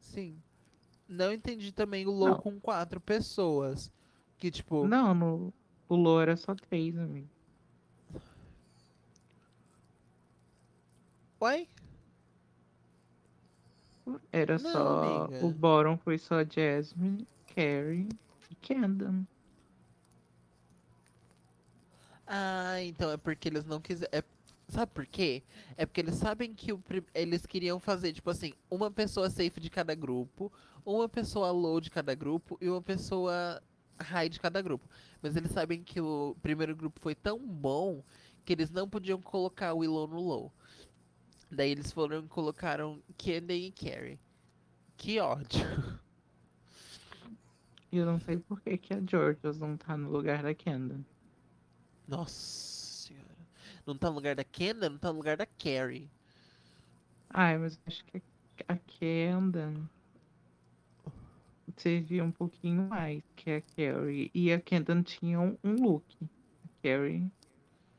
Sim. Não entendi também o Low com quatro pessoas. Que tipo. Não, no, o Low era só três, amigo. Uai? Era não, só. Amiga. O Boron foi só Jasmine, Carrie e Camden. Ah, então é porque eles não quiseram. É Sabe por quê? É porque eles sabem que o, eles queriam fazer, tipo assim, uma pessoa safe de cada grupo, uma pessoa low de cada grupo e uma pessoa high de cada grupo. Mas eles sabem que o primeiro grupo foi tão bom que eles não podiam colocar o Willow no low. Daí eles foram e colocaram Candy e Carrie. Que ódio. Eu não sei por que, que a Georgia não tá no lugar da Kendall. Nossa. Não tá no lugar da Kendall, não tá no lugar da Carrie. Ai, mas acho que a Kendall servia um pouquinho mais que a Carrie. E a Kendall tinha um, um look. A Carrie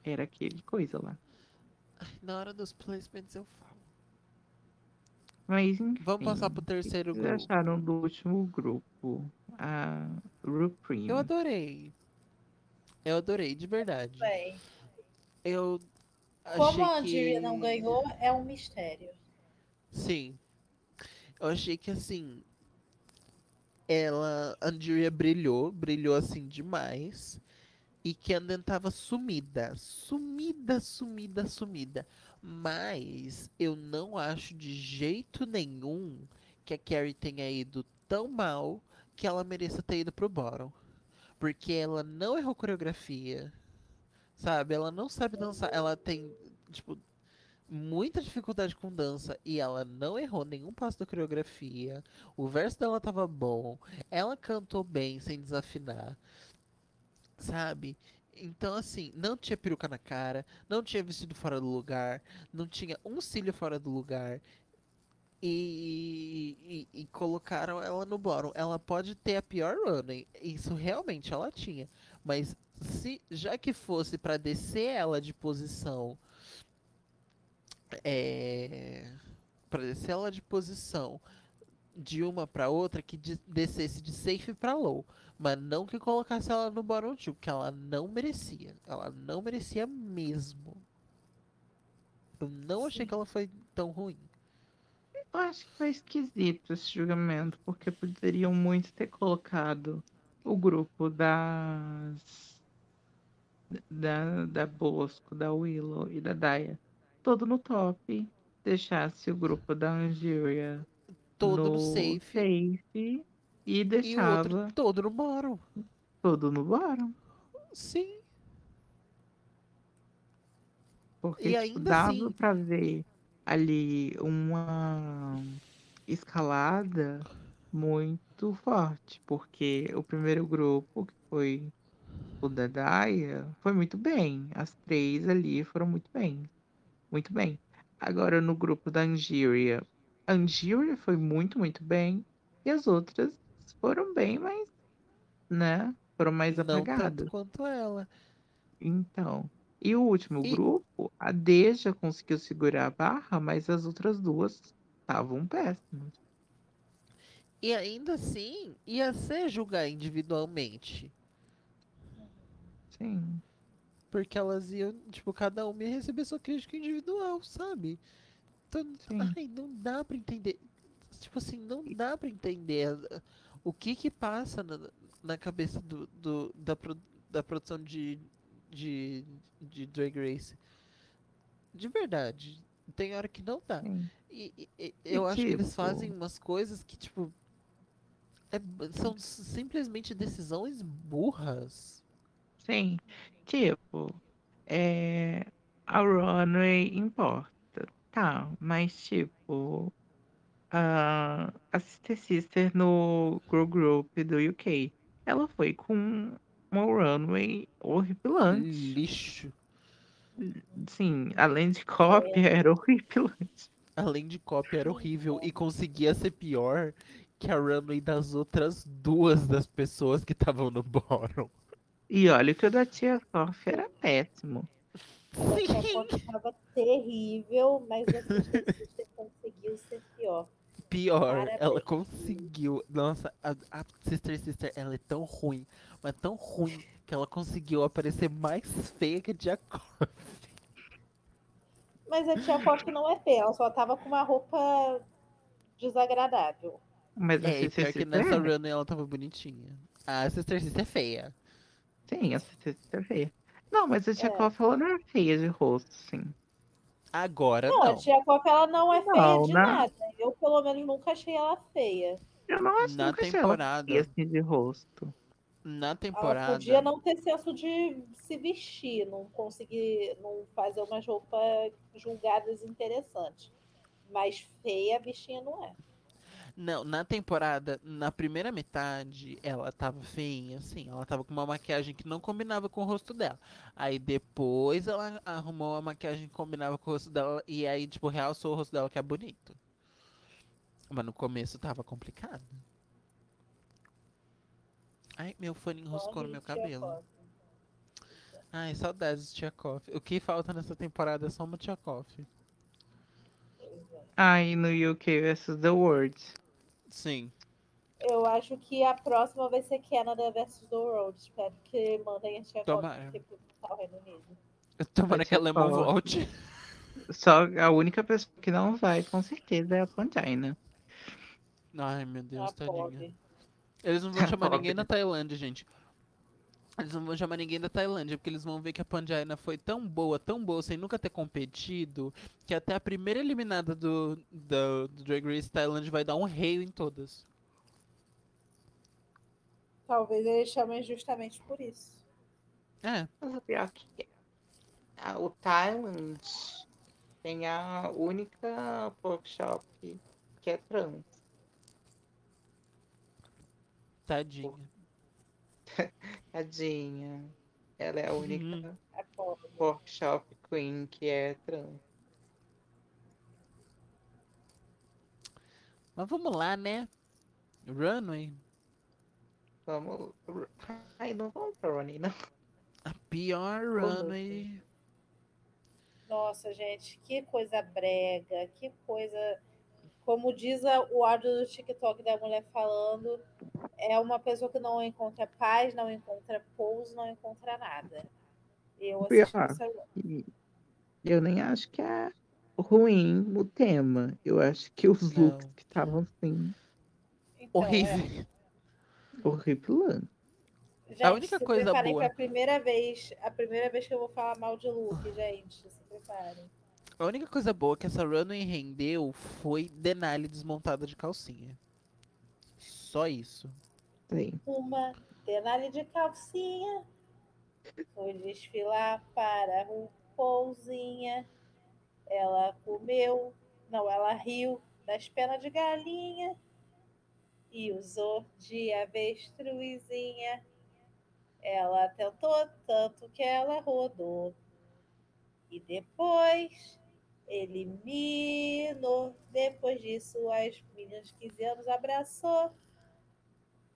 era aquele coisa lá. Na hora dos placements eu falo. Mas enfim, Vamos passar pro terceiro grupo. O que acharam do último grupo? A Rupreme. Eu adorei. Eu adorei, de verdade. Bem. Eu Como a Andrea que... não ganhou, é um mistério. Sim. Eu achei que assim. Ela. A Andrea brilhou, brilhou assim demais. E Camden tava sumida. Sumida, sumida, sumida. Mas eu não acho de jeito nenhum que a Carrie tenha ido tão mal que ela mereça ter ido pro bottom. Porque ela não errou coreografia Sabe? Ela não sabe dançar. Ela tem, tipo, muita dificuldade com dança e ela não errou nenhum passo da coreografia. O verso dela tava bom, ela cantou bem sem desafinar, sabe? Então, assim, não tinha peruca na cara, não tinha vestido fora do lugar, não tinha um cílio fora do lugar. E, e, e colocaram ela no bottom. Ela pode ter a pior running, isso realmente ela tinha. Mas se já que fosse pra descer ela de posição é, para descer ela de posição de uma para outra que de- descesse de safe para low, mas não que colocasse ela no bottom two, porque ela não merecia. Ela não merecia mesmo. Eu não achei Sim. que ela foi tão ruim. Eu acho que foi esquisito esse julgamento, porque poderiam muito ter colocado o grupo das. da, da Bosco, da Willow e da Daya todo no top. Deixasse o grupo da Angeria Todo no, no safe safe e e o deixava outro todo no bottom. todo no bottom. Sim. Porque E tipo, dava assim- pra ver ali uma escalada muito forte, porque o primeiro grupo, que foi o da Daya, foi muito bem. As três ali foram muito bem. Muito bem. Agora no grupo da Angeria, a Angeria foi muito, muito bem. E as outras foram bem, mas, né? Foram mais não tanto apagadas. quanto ela. Então, e o último E- grupo, a Deja conseguiu segurar a barra, mas as outras duas estavam péssimas. E ainda assim, ia ser julgar individualmente. Sim, Porque elas iam, tipo, cada uma ia receber sua crítica individual, sabe? Então, Sim. ai, não dá pra entender. Tipo assim, não dá pra entender o que que passa na, na cabeça do, do- da, pro- da produção de, de, de Drag Race. De verdade. Tem hora que não dá. E, e- e- eu acho que eles tipo- fazem umas coisas que, tipo. é- são simplesmente decisões burras. Sim. Tipo, é, a runway importa. Tá, mas tipo, a, a Sister Sister no Girl Group do UK, ela foi com uma runway horripilante. Lixo. Sim, além de cópia, era horripilante. Além de cópia, era horrível. E conseguia ser pior que a runway das outras duas das pessoas que estavam no bottom. E olha que o da Tia Coffee era péssimo. Sim. estava terrível, mas a Sister Sister conseguiu ser pior. Pior, Parabéns. ela conseguiu. Nossa, a, a Sister Sister, ela é tão ruim, mas tão ruim que ela conseguiu aparecer mais feia que a Jacob. Mas a tia Coffee não é feia, ela só tava com uma roupa desagradável. Mas a É, Sister pior que nessa é. runway ela tava bonitinha. A Sister Sister é feia. Sim, a Sister Sister é feia. Não, mas a Tia É. Coffee, ela não é feia de rosto, sim. Agora Não, não. a tia Coffee ela não é feia Não, de né? nada. Eu, pelo menos, nunca achei ela feia. Eu não acho Na nunca achei ela temporada. feia assim de rosto. Na Ela temporada. podia não ter senso de se vestir, não conseguir não fazer umas roupas julgadas interessantes. Mas feia a bichinha não é. Não, na temporada, na primeira metade, ela tava feinha, assim. Ela tava com uma maquiagem que não combinava com o rosto dela. Aí depois ela arrumou uma maquiagem que combinava com o rosto dela. E aí, tipo, realçou o rosto dela, que é bonito. Mas no começo tava complicado. Ai, meu fone enroscou no meu cabelo. Coffee. Ai, saudades de Tia Coffee. O que falta nessa temporada é só uma Tia Coffee. Pois é. E no UK versus The World. Sim. Eu acho que a próxima vai ser Canada versus The World. Espero que mandem a tia Tomara. Coffee para o Reino Unido. Tomara que a Lemon volte. Só a única pessoa que não vai, com certeza, é a Pangina. Ai, meu Deus, A tadinha. pobre. Eles não vão [laughs] A chamar ninguém da Tailândia, gente. Eles não vão chamar ninguém da Tailândia, porque eles vão ver que a Pandiana foi tão boa, tão boa, sem nunca ter competido, que até a primeira eliminada do, do, do Drag Race Tailândia vai dar um reio em todas. Talvez eles chamem justamente por isso. É, Mas o pior que ah, o Thailand tem a única workshop que é trans. Tadinha. [laughs] Tadinha. Ela é a única Uhum. É pobre. workshop queen que é trans. Mas vamos lá, né? Runway. Vamos. Ai, não vamos pra Ronnie, não. A pior runway. Nossa, gente, que coisa brega, que coisa. Como diz a- o áudio do TikTok da mulher falando, é uma pessoa que não encontra paz, não encontra pouso, não encontra nada. Eu assisti eu nem acho que é ruim o tema. Eu acho que os Não. looks que estavam assim, então, é. Horrível. Gente, A única se coisa boa- pra primeira vez, a primeira vez que eu vou falar mal de look, gente, se preparem. A única coisa boa que essa runway rendeu foi Denali desmontada de calcinha. Só isso. Sim. Uma Denali de calcinha foi desfilar para RuPaulzinha. Ela comeu, não, ela riu das penas de galinha e usou de avestruzinha. Ela tentou tanto que ela rodou. E depois eliminou. Depois disso, as meninas de 15 anos abraçou.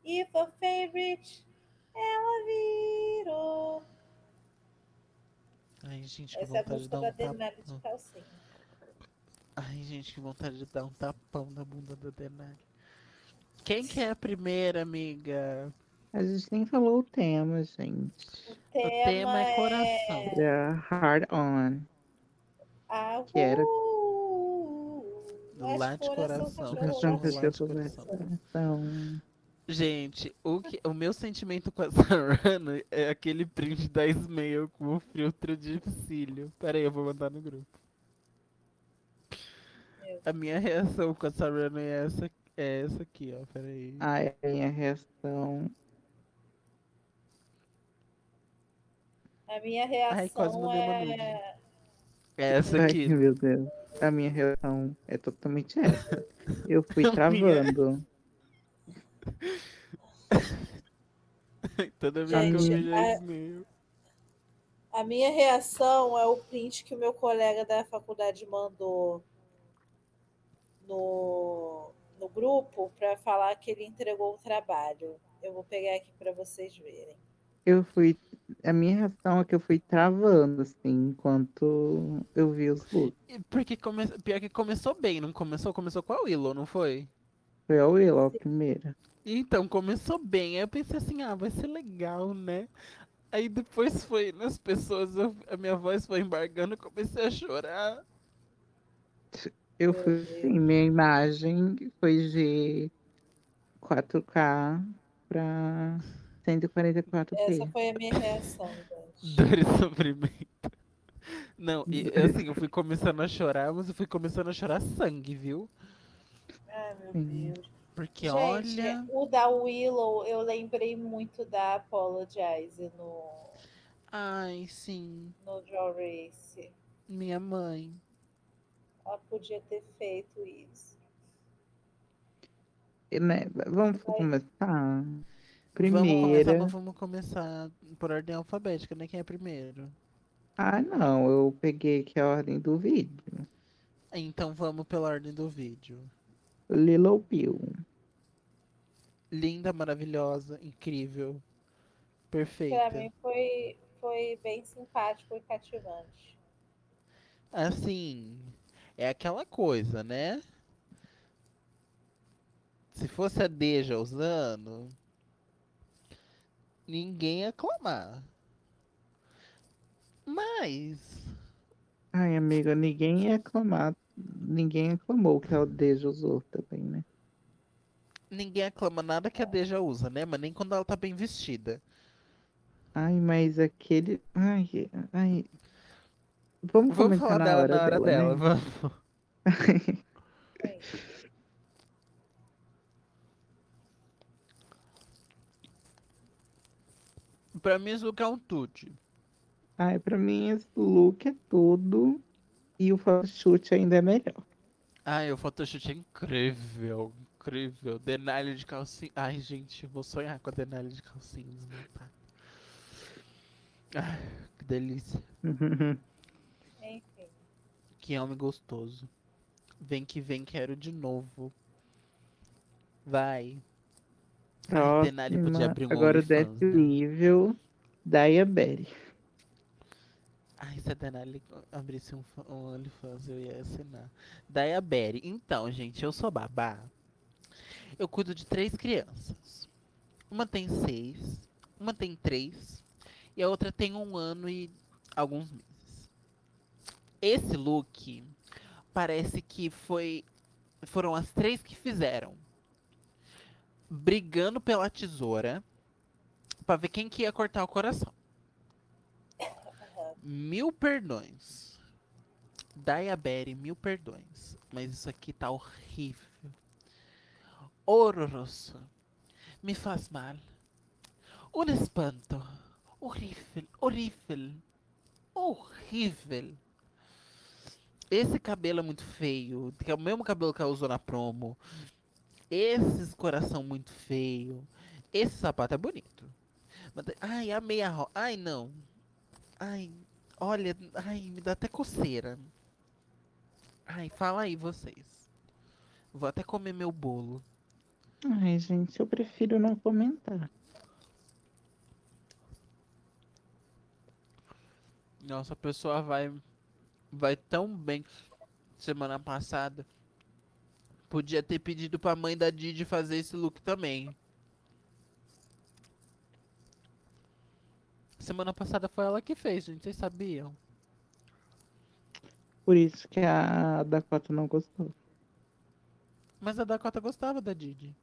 E for favorite, ela virou. Ai, gente, que Essa é a vontade de dar da um de calcinha. Ai, gente, que vontade de dar um tapão na bunda da Denali. Quem que é a primeira, amiga? A gente nem falou o tema, gente. O O tema, tema é coração. Era Hard On. A que era- Do lado de coração. lá de coração. Então, Gente, o, que, o meu sentimento com essa [laughs] runway é aquele print da Smail com o filtro de cílio. Pera aí, eu vou mandar no grupo. A minha reação com essa runway é essa, é essa aqui, ó. Pera aí. a minha reação. A minha reação Ai, é. É essa Ai, aqui. meu Deus. A minha reação é totalmente essa. Eu fui [laughs] A minha- travando. [laughs] Toda vez que eu Gente, vejo a. A minha reação é o print que o meu colega da faculdade mandou no, no grupo para falar que ele entregou o trabalho. Eu vou pegar aqui para vocês verem. Eu fui. A minha reação é que eu fui travando, assim, enquanto eu vi os looks. Porque come... pior que começou bem, não começou? Começou com a Willow, não foi? Foi a Willow a primeira. Então, começou bem. Aí eu pensei assim, ah, vai ser legal, né? Aí depois foi nas pessoas, eu- a minha voz foi embargando, eu comecei a chorar. Eu Meu fui assim, minha imagem foi de 4K pra 144p. Essa foi a minha reação, gente. [laughs] Dor e sofrimento. Não, e assim, eu fui começando a chorar, mas eu fui começando a chorar sangue, viu? Ai, meu Sim. Deus. Porque Gente, olha. o da Willow, eu lembrei muito da Apologize no, Ai, sim, no Draw Race. minha mãe. Ela podia ter feito isso. Né, Vamos começar? Vamos começar, Primeira. mas vamos começar por ordem alfabética, né? Quem é primeiro? Ah, não, eu peguei aqui a ordem do vídeo. Então vamos pela ordem do vídeo. Lilo Bill. Linda, maravilhosa, incrível, Pra perfeita. mim foi, foi bem simpático e cativante. Assim, é aquela coisa, né? Se fosse a Deja usando, ninguém ia aclamar. Mas, Ai, amiga, ninguém ia aclamar. Ninguém aclamou que a Deja usou também, né? ninguém aclama nada que a Deja usa, né? Mas nem quando ela tá bem vestida. Ai, mas aquele. Ai, ai. Vamos, Vamos falar na dela hora na hora dela, né? vamos. [laughs] Sim. Pra mim, isso é um tudo. Ai, pra mim esse look é tudo. E o photoshoot ainda é melhor. Ai, o photoshoot é incrível. Incrível. Denali de calcinha. Ai, gente, vou sonhar com a Denali de calcinha desmontada. Ai, que delícia. Enfim. [laughs] Que homem gostoso. Vem que vem, quero de novo. Vai. Próxima, um agora o décimo né? nível, Berry. Ai, se a Denali abrisse um, um OnlyFans, eu ia assinar. Daya Berry. Então, gente, eu sou babá. Eu cuido de três crianças. Uma tem seis, uma tem três, e a outra tem um ano e alguns meses. Esse look parece que foi. Foram as três que fizeram. Brigando pela tesoura pra ver quem que ia cortar o coração. Mil perdões. Diabetes, mil perdões. Mas isso aqui tá horrível. Horroroso. Me faz mal. Um espanto. Horrível, horrível. Horrível. Esse cabelo é muito feio. Que é o mesmo cabelo que ela usou na promo. Esses coração muito feio. Esse sapato é bonito. Mas- Ai, a meia. Ai, não. Ai, olha, ai, me dá até coceira. Ai, fala aí vocês. Vou até comer meu bolo. Ai, gente, eu prefiro não comentar. Nossa, a pessoa vai vai tão bem semana passada. Podia ter pedido pra mãe da Didi fazer esse look também. Semana passada foi ela que fez, gente, vocês sabiam? Por isso que a Dakota não gostou. Mas a Dakota gostava da Didi.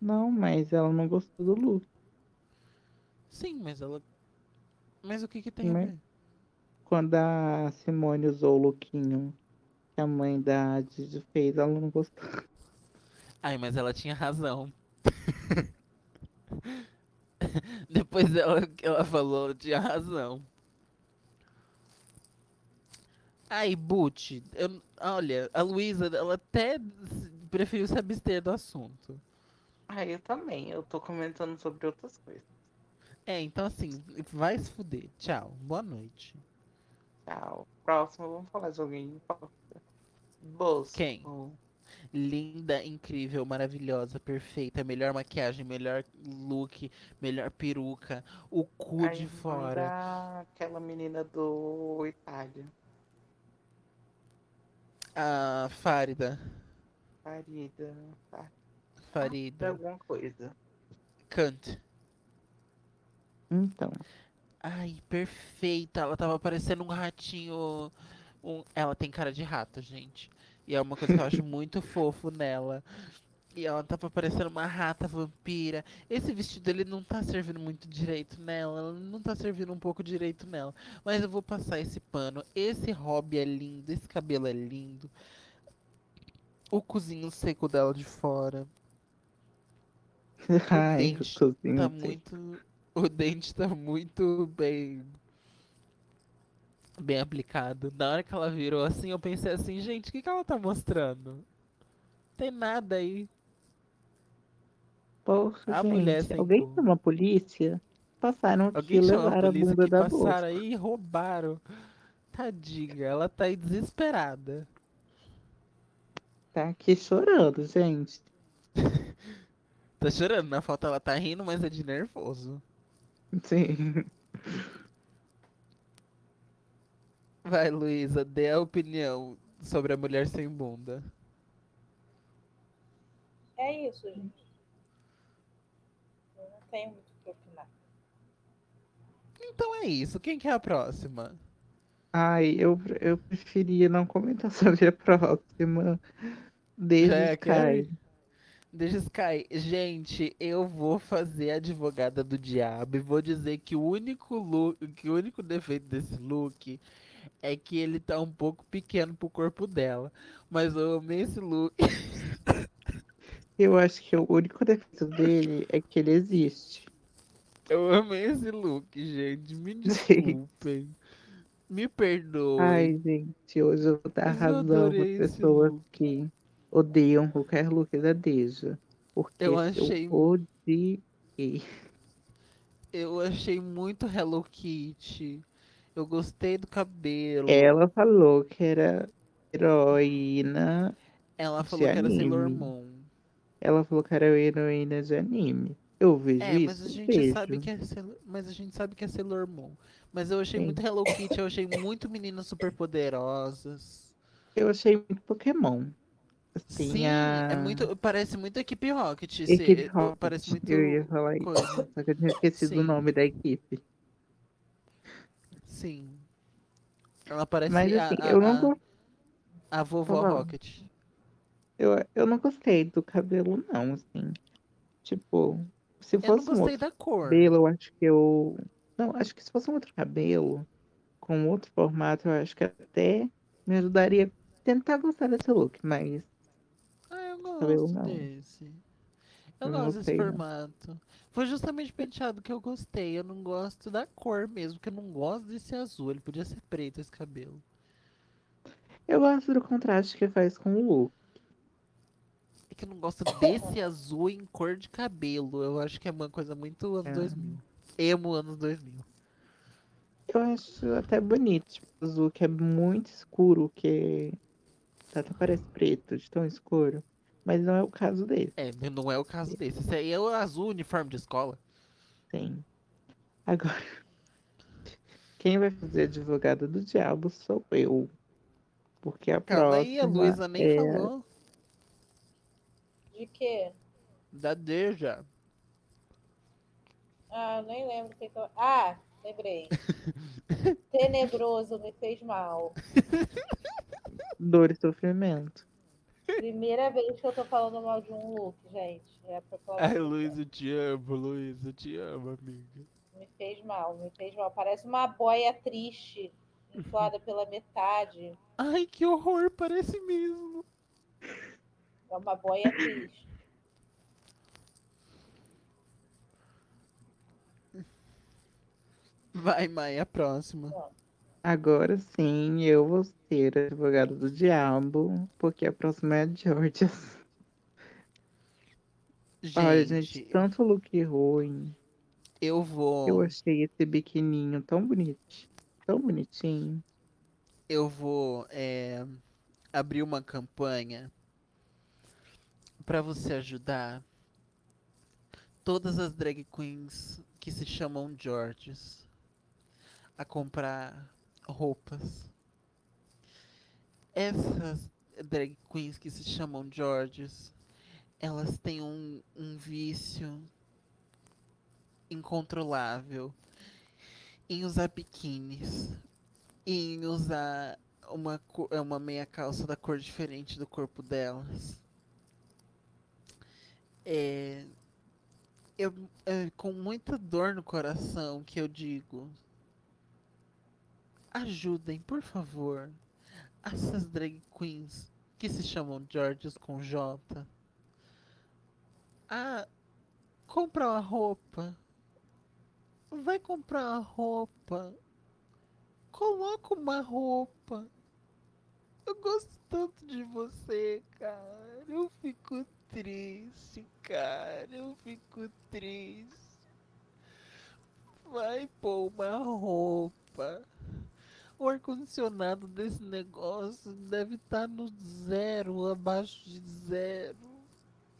Não, mas ela não gostou do look. Sim, mas ela. Mas o que que tem a Né? ver? Quando a Simone usou o lookinho que a mãe da Didi fez, ela não gostou. Ai, mas ela tinha razão. [laughs] Depois dela que ela falou, ela tinha razão. Ai, Butch, eu, olha, a Luísa, ela até preferiu se abster do assunto. Ah, eu também. Eu tô comentando sobre outras coisas. É, então assim, vai se fuder. Tchau, boa noite. Tchau. Próximo, vamos falar de alguém Bolso. Quem? Linda, incrível, maravilhosa, perfeita, melhor maquiagem, melhor look, melhor peruca, o cu de fora. Aquela menina do Itália. A Farida, Farida. Farida. Farida, Alguma coisa. Kant. Então. Ai, perfeita. Ela tava parecendo um ratinho. Um- Ela tem cara de rato, gente. E é uma coisa que eu acho muito [laughs] fofo nela. E ela tava parecendo uma rata vampira. Esse vestido ele não tá servindo muito direito nela. Ela não tá servindo um pouco direito nela. Mas eu vou passar esse pano. Esse hobby é lindo. Esse cabelo é lindo. O cozinho seco dela de fora. [laughs] Ai, dente eu tô Tá muito. O dente tá muito bem. Bem aplicado. Na hora que ela virou assim, eu pensei assim, gente, o que, que ela tá mostrando? Tem nada aí. Porra, A gente. mulher sem Alguém cor. chama a polícia? Passaram aqui Alguém e chamou a levaram a bunda da passaram bolsa. aí e roubaram. Tadinha, ela tá aí desesperada. Tá aqui chorando, gente. [laughs] Tá chorando, na foto ela tá rindo, mas é de nervoso. Sim. [laughs] Vai, Luísa, dê a opinião sobre a mulher sem bunda. É isso, gente. Eu não tenho muito o que opinar. Então é isso. Quem que é a próxima? Ai, eu, eu preferia não comentar [laughs] sobre a próxima. Desde Já é? Sky. Deixa Sky. Gente, eu vou fazer a advogada do diabo e vou dizer que o único look, que o único defeito desse look é que ele tá um pouco pequeno pro corpo dela. Mas eu amei esse look. Eu acho que o único defeito dele é que ele existe. Eu amei esse look, gente. Me [laughs] desculpem. Me perdoe. Ai, gente, hoje eu vou dar eu razão para pessoas que odeiam qualquer look da Deja. Porque Eu eu, achei- odiei. Eu achei muito Hello Kitty. Eu gostei do cabelo. Ela falou que era heroína. Ela falou que era Sailor. Moon. Ela falou que era heroína de anime. Eu vejo É, isso. mas a gente vejo. sabe que é Sailor... mas a gente sabe que é Sailor Moon. Mas eu achei Sim. muito Hello Kitty, eu achei muito meninas super poderosas. Eu achei muito Pokémon. Assim, Sim, a... é muito, parece muito Equipe Rocket. Equipe Rocket. Parece muito Eu ia falar isso. coisa. Só que eu tinha esquecido Sim. o nome da equipe. Sim. Ela parece Mas assim, a, eu não, a, a vovó Fala. Rocket. eu, eu não gostei do cabelo, não, assim. Tipo, se Eu não fosse um gostei outro da cor. cabelo, eu acho que eu. Não, acho que se fosse um outro cabelo, com outro formato, eu acho que até me ajudaria a tentar gostar desse look, mas Ah, eu Cabelo gosto não. desse. Eu Eu não gosto desse gostei, não. Foi justamente o penteado que eu gostei. Eu não gosto da cor mesmo, porque eu não gosto desse azul. Ele podia ser preto esse cabelo. eu gosto do contraste que faz com o look. É que eu não gosto desse azul em cor de cabelo. Eu acho que é uma coisa muito anos É. 2000. Emo anos 2000. Eu acho até bonito, tipo, o azul que é muito escuro, que até parece preto, de tão escuro. Mas não é o caso desse, É, não é o caso desse. Esse aí é o azul uniforme de escola. sim. Agora, quem vai fazer advogada do diabo sou eu. Porque a Calma próxima aí, a Luísa nem é... falou. De quê? Da Deja. Ah, nem lembro o que que eu... Ah, lembrei. [laughs] Tenebroso me fez mal. dor e sofrimento. Primeira vez que eu tô falando mal de um look, gente. É Ai. Luísa, eu te amo, Luísa, eu te amo, amiga. Me fez mal, me fez mal. Parece uma boia triste, inflada [laughs] pela metade. Ai, que horror, parece mesmo. É uma boia triste. Vai, Maia, a próxima. Agora sim, eu vou ser advogada do diabo, porque a próxima é a Georgia. [laughs] Olha, gente, Gente, tanto look ruim. eu vou. Eu achei esse biquininho tão bonito. Tão bonitinho. eu vou é, abrir uma campanha para você ajudar todas as drag queens que se chamam Georges a comprar roupas. Essas drag queens que se chamam Georges, elas têm um, um vício incontrolável em usar biquínis em usar uma, é uma meia calça da cor diferente do corpo delas. É, eu, é com muita dor no coração que eu digo: ajudem, por favor, essas drag queens que se chamam Georges com J a comprar uma roupa. Vai comprar uma roupa Coloca uma roupa. Eu gosto tanto de você, cara. Eu fico triste, cara. Eu fico triste. Vai pôr uma roupa. O ar-condicionado desse negócio deve estar no zero, abaixo de zero.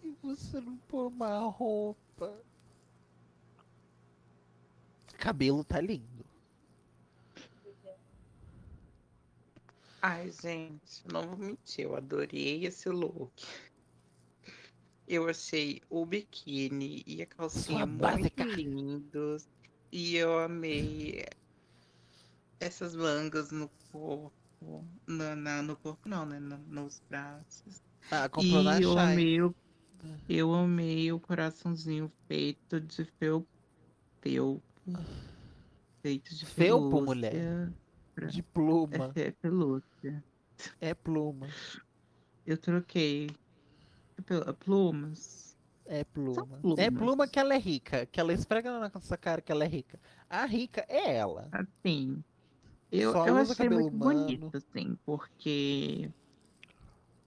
E você não pôr uma roupa. Cabelo tá lindo. Ai, gente, não vou mentir, eu adorei esse look. Eu achei o biquíni e a calcinha Sua muito básica. lindos. E eu amei essas mangas no corpo. Na, na- no corpo não, né? na- nos braços. Ah, comprou na E eu amei, o, eu amei o coraçãozinho feito de felpo. felpo, Feito de Felpo, pelúcia. mulher. De pluma. É, [laughs] é pelúcia. É pluma. Eu troquei plumas. É pluma. plumas. É pluma que ela é rica. Que ela esfrega na nossa cara que ela é rica. A rica é ela. Assim. Eu, Só eu achei muito humano. bonito, assim, porque.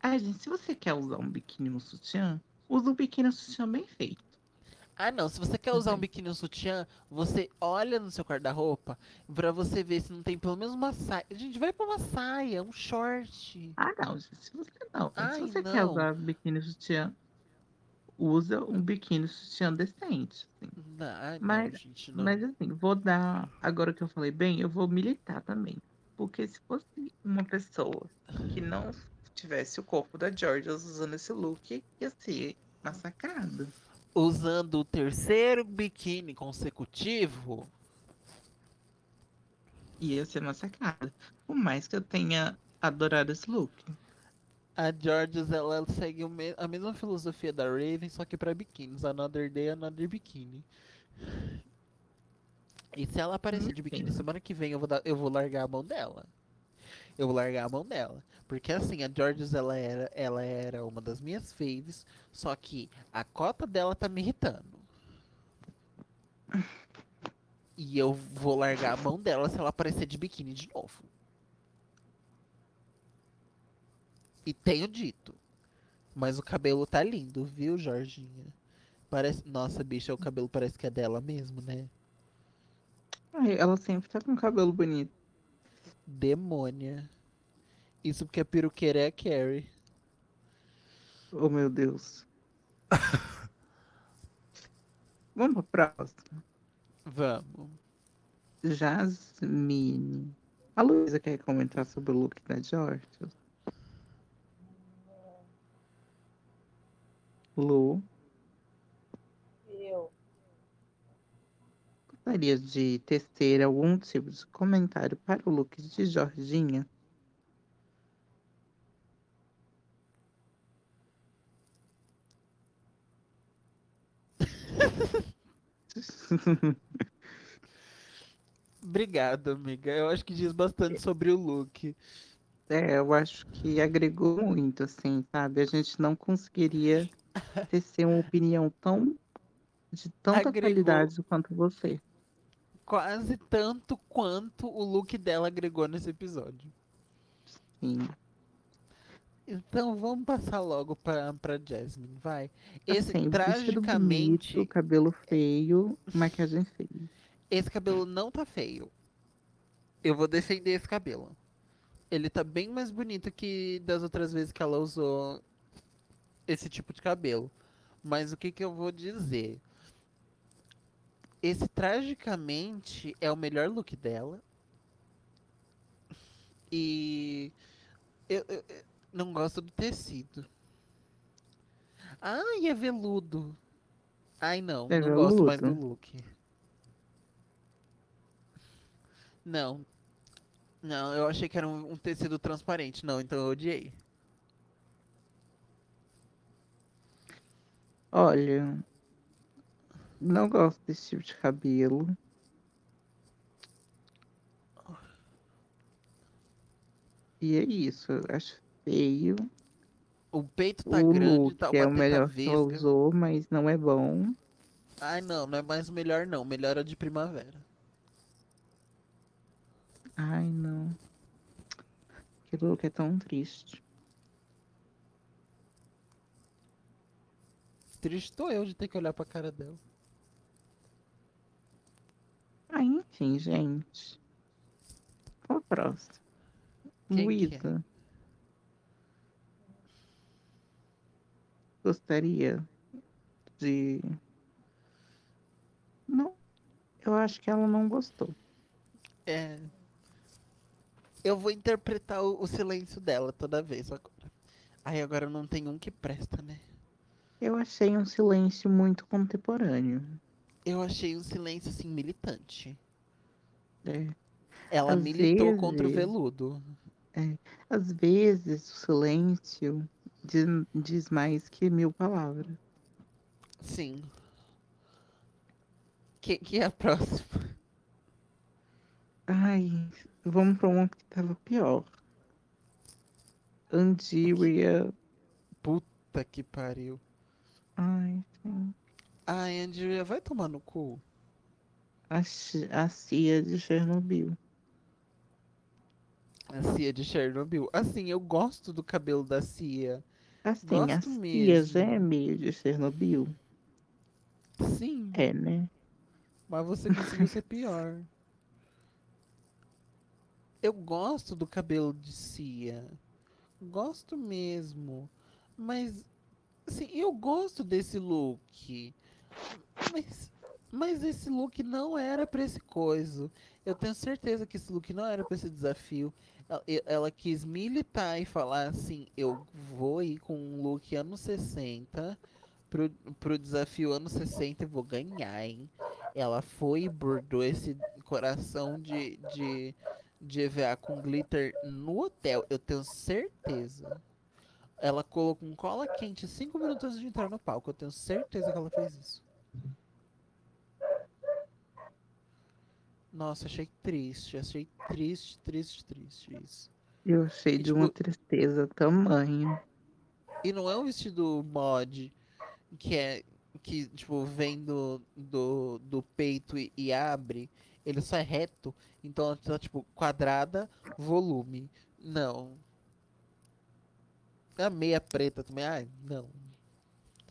Ah, gente, se você quer usar um biquíni no sutiã, usa um biquíni no sutiã bem feito. Ah, não. Se você quer usar um biquíni ou sutiã, você olha no seu guarda-roupa pra você ver se não tem pelo menos uma saia. Gente, vai pra uma saia, um short. Ah, não, gente, se você não. Ai, se você quer não. usar biquíni no sutiã, usa um biquíni sutiã decente. assim. Não, ai, não, Mas- gente, não. Mas assim, vou dar. Agora que eu falei bem, eu vou militar também. Porque se fosse uma pessoa que não tivesse o corpo da Georgia usando esse look, ia ser massacrado. Usando o terceiro biquíni consecutivo, Ia ser massacrada. Por mais que eu tenha adorado esse look. A Georges ela segue me- a mesma filosofia da Raven, só que pra biquínis. Another day, another bikini. E se ela aparecer de biquíni semana que vem, eu vou, dar, eu vou largar a mão dela. Eu vou largar a mão dela. Porque assim, a Georges ela era, ela era uma das minhas faves, só que a cota dela tá me irritando. E eu vou largar a mão dela se ela aparecer de biquíni de novo. E tenho dito. Mas o cabelo tá lindo, viu, Jorginha? Parece... Nossa, bicha, o cabelo parece que é dela mesmo, né? Ai, ela sempre tá com cabelo bonito. Demônia. Isso porque a peruqueira é a Carrie. Oh meu Deus. [laughs] Vamos pra próxima. Vamos. Jasmine. A Luísa quer comentar sobre o look da Georgia? Lu, Eu. gostaria de tecer algum tipo de comentário para o look de Jorginha? [laughs] Obrigado, amiga. Eu acho que diz bastante sobre o look. É, eu acho que agregou muito, assim, sabe? A gente não conseguiria [laughs] tecer uma opinião tão de tanta Agregou. qualidade quanto você. Quase tanto quanto o look dela agregou nesse episódio. Sim. Então vamos passar logo pra, pra Jasmine, vai. Esse Assim, tragicamente. bonito, cabelo feio, maquiagem feia. Esse cabelo não tá feio. Eu vou defender esse cabelo. Ele tá bem mais bonito que das outras vezes que ela usou esse tipo de cabelo. Mas o que que eu vou dizer? Esse tragicamente é o melhor look dela. E eu, eu- eu não gosto do tecido. Ai, é veludo. Ai, não, É não gosto mais do veludo? look. Não. Não, eu achei que era um, um tecido transparente. Não, então eu odiei. Olha, não gosto desse tipo de cabelo. E é isso, eu acho feio. O peito tá o grande, look tá é uma o teta melhor que ela vesga. usou, mas não é bom. Ai, não, não é mais o melhor, não. O melhor é o de primavera. Ai, não. Aquele look é tão triste. Triste estou eu de ter que olhar pra cara dela. Ah, enfim, gente. Qual a próxima? Quem que é? Luísa. Gostaria de. Não. Eu acho que ela não gostou. É. Eu vou interpretar o, o silêncio dela toda vez agora. Ai, agora não tem um que presta, né? Eu achei um silêncio muito contemporâneo. Eu achei um silêncio assim militante. É. Ela Às militou contra o vezes- veludo. Às vezes o silêncio diz, diz mais que mil palavras. Sim. Que, que é a próxima? Ai, vamos pra uma que tava pior. Andiria. Puta que pariu. Ai, gente. Ai, Andrea, vai tomar no cu. A, a Cia de Chernobyl. A Cia de Chernobyl. Assim, eu gosto do cabelo da Cia. Assim, Gosto a Cia mesmo. já é meio de Chernobyl. Sim, É, né? mas você conseguiu ser pior. Eu gosto do cabelo de Cia. Gosto mesmo. Mas, assim, eu gosto desse look. Mas, mas esse look não era pra esse coisa. Eu tenho certeza que esse look não era pra esse desafio. Ela, ela quis militar e falar assim: eu vou ir com um look anos 60 pro, pro desafio anos 60 e vou ganhar, hein? Ela foi e bordou esse coração de, de, de EVA com glitter no hotel, eu tenho certeza. Ela colocou um cola quente 5 minutos antes de entrar no palco, eu tenho certeza que ela fez isso. Nossa, achei triste, achei triste, triste, triste isso. Eu achei E, de uma tipo- tristeza tamanho. E não é um vestido mod que é que tipo vem do, do, do peito e, e abre, ele só é reto, então ela tá tipo quadrada, volume. Não. A meia preta também, ai, não.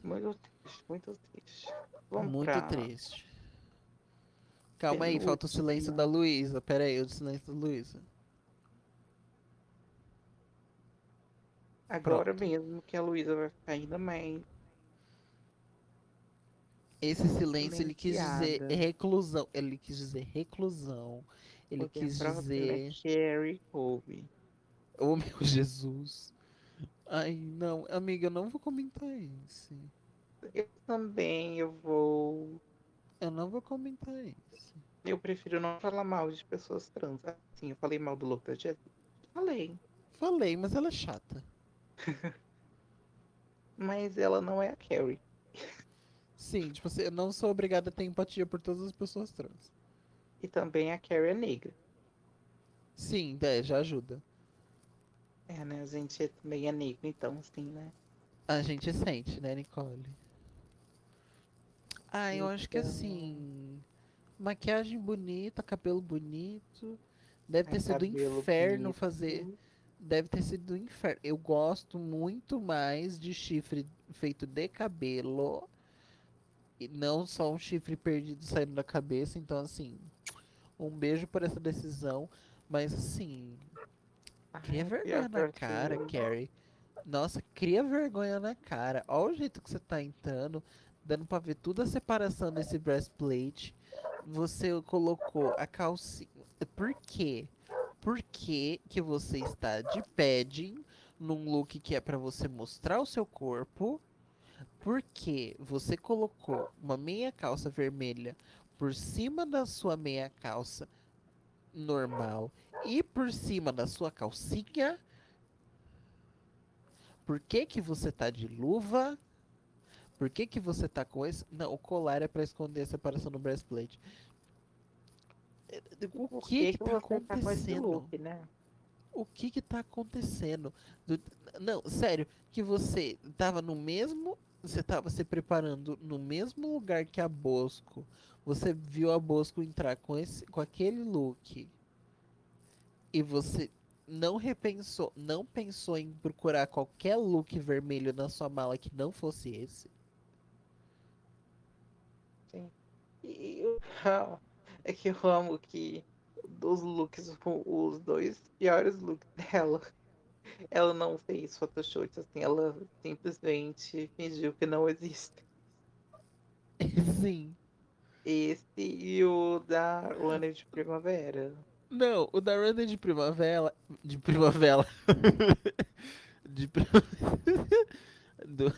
Muito triste, muito triste. Vamos muito pra... triste. Calma aí, falta o silêncio da Luísa. Pera aí, o silêncio da Luísa. Agora Pronto. mesmo que a Luísa vai ficar ainda mais. Esse silêncio ele quis dizer reclusão. Ele quis dizer reclusão. Ele porque quis é dizer. Carrie Colby. Oh meu [laughs] Jesus. Ai, não, amiga, eu não vou comentar isso. Eu também, eu vou. Eu não vou comentar isso. Eu prefiro não falar mal de pessoas trans. Assim, eu falei mal do look da. Falei. Falei, mas ela é chata. [laughs] Mas ela não é a Carrie. Sim, tipo assim, eu não sou obrigada a ter empatia por todas as pessoas trans. E também a Carrie é negra. Sim, é, já ajuda. É, né? A gente é negro, então, assim, né? A gente sente, né, Nicole? Ah, eu acho que Então- assim. Maquiagem bonita, cabelo bonito. Deve ter sido cabelo inferno bonito. fazer. Deve ter sido um inferno. Eu gosto muito mais de chifre feito de cabelo. E não só um chifre perdido saindo da cabeça. Então, assim, um beijo por essa decisão. Mas, assim, cria vergonha na cara, Carrie. Nossa, cria vergonha na cara. Olha o jeito que você tá entrando. Dando pra ver toda a separação desse breastplate. Você colocou a calcinha. Por quê? Por que, que você está de padding num look que é pra você mostrar o seu corpo? Por que você colocou uma meia calça vermelha por cima da sua meia calça normal e por cima da sua calcinha? Por que que você tá de luva? Por que que você tá com esse... Não, o colar é pra esconder a separação do breastplate. O Por que que tá tá acontecendo? look, né? o que que tá acontecendo? Do- não, sério, que você tava no mesmo, você tava se preparando no mesmo lugar que a Bosco. Você viu a Bosco entrar com esse, com aquele look. E você não repensou, não pensou em procurar qualquer look vermelho na sua mala que não fosse esse? E eu, é que eu amo que dos looks, os dois piores looks [laughs] dela, ela não fez photoshoot, assim, ela simplesmente fingiu que não existe. [laughs] Sim. Esse e o da Runner de Primavera. Não, o da Runner de primavera. De primavera. [laughs] de pri- [laughs] do,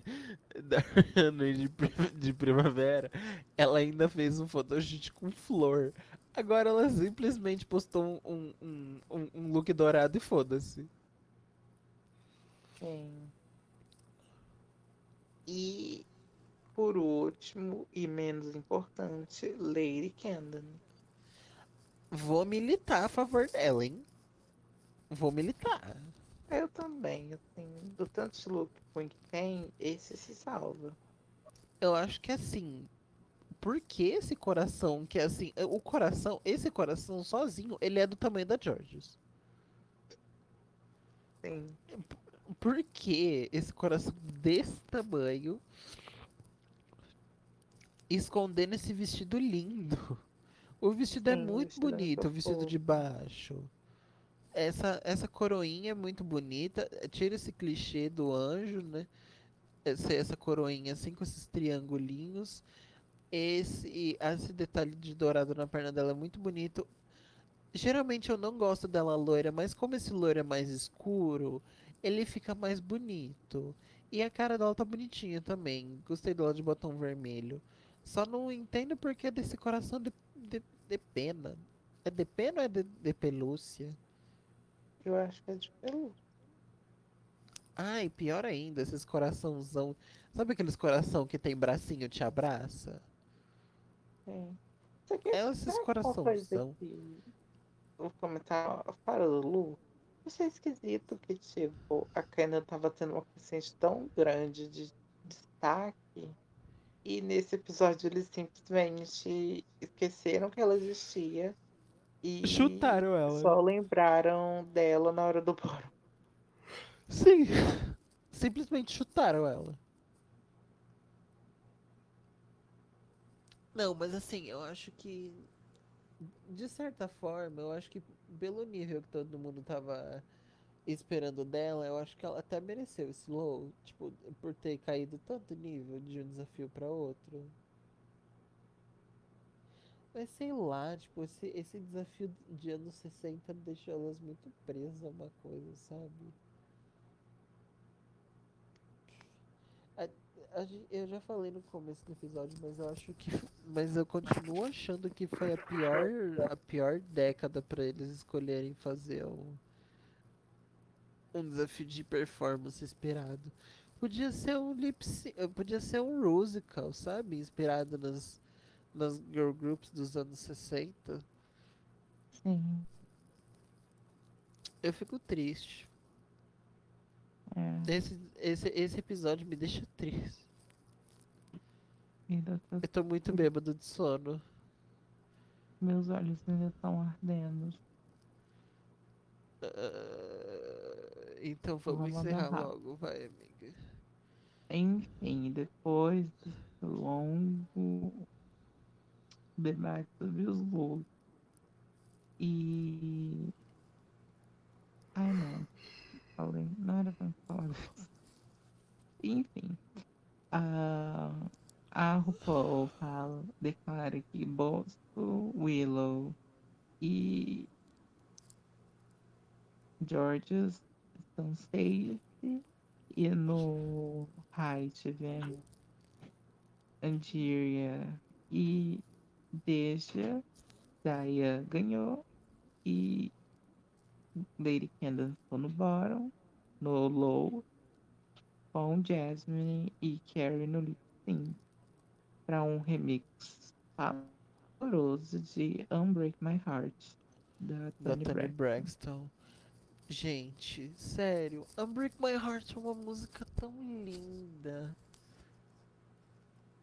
[laughs] da Runner de, de primavera. Ela ainda fez um photoshoot com flor. Agora ela simplesmente postou um, um, um, um look dourado e foda-se. Sim. E por último, e menos importante, Lady Camden. Vou militar a favor dela, hein? Vou militar. Eu também, assim, do tanto de look que tem, esse se salva. Eu acho que assim. Por que esse coração que é assim. O coração, esse coração sozinho, ele é do tamanho da Georges. Sim. Por que esse coração desse tamanho escondendo esse vestido lindo? O vestido é Sim, o muito vestido é bonito, o vestido de baixo. Essa, essa coroinha é muito bonita. Tira esse clichê do anjo, né? Essa, essa coroinha assim com esses triangulinhos. Esse, esse detalhe de dourado na perna dela é muito bonito. Geralmente eu não gosto dela loira, mas como esse loiro é mais escuro, ele fica mais bonito. E a cara dela tá bonitinha também. Gostei dela de botão vermelho. Só não entendo porque desse coração de, de, de pena. É de pena ou é de, de pelúcia? Eu acho que é de pelúcia. Ai, pior ainda, esses coraçãozão. Sabe aqueles coração que tem bracinho te abraça? Sim. Isso aqui É esses coisa coraçãozão. Vou comentar para o Lu. Achei esquisito que, tipo, a Kaina tava tendo uma crescente tão grande de destaque. E nesse episódio eles simplesmente esqueceram que ela existia. E Chutaram ela. só lembraram dela na hora do boro. Sim. [laughs] Simplesmente chutaram ela. Não, mas assim, eu acho que. De certa forma, eu acho que pelo nível que todo mundo tava esperando dela, eu acho que ela até mereceu esse low. Tipo, por ter caído tanto nível de um desafio pra outro. Mas sei lá, tipo, esse, esse desafio de anos 60 deixou elas muito presas a uma coisa, sabe? A gen- Eu já falei no começo do episódio, mas eu acho que. Mas eu continuo achando que foi a pior, a pior década pra eles escolherem fazer um, um desafio de performance esperado. Podia ser um lip eh, podia ser um musical, sabe? Inspirado nas, nas girl groups dos anos 60. Sim. Eu fico triste. É. Esse, esse, esse episódio me deixa triste. Tô- Eu tô muito bêbado de sono. Meus olhos ainda estão ardendo. Ah, então vamos Vamos encerrar logo, vai, amiga. Enfim, depois desse longo debate sobre os looks. E. Ai não. Falei, não era pra falar disso. Enfim. A, a RuPaul fala, declara que Boston, Willow e Georges estão safe. E no high tivemos Andiria e Deja. Daya ganhou. E Lady Candace ficou no bottom. No low. Com Jasmine e Carrie no lip sync. Para um remix favoroso de Unbreak My Heart. Da Da Toni Toni Braxton. Braxton. Gente, sério, Unbreak My Heart é uma música tão linda.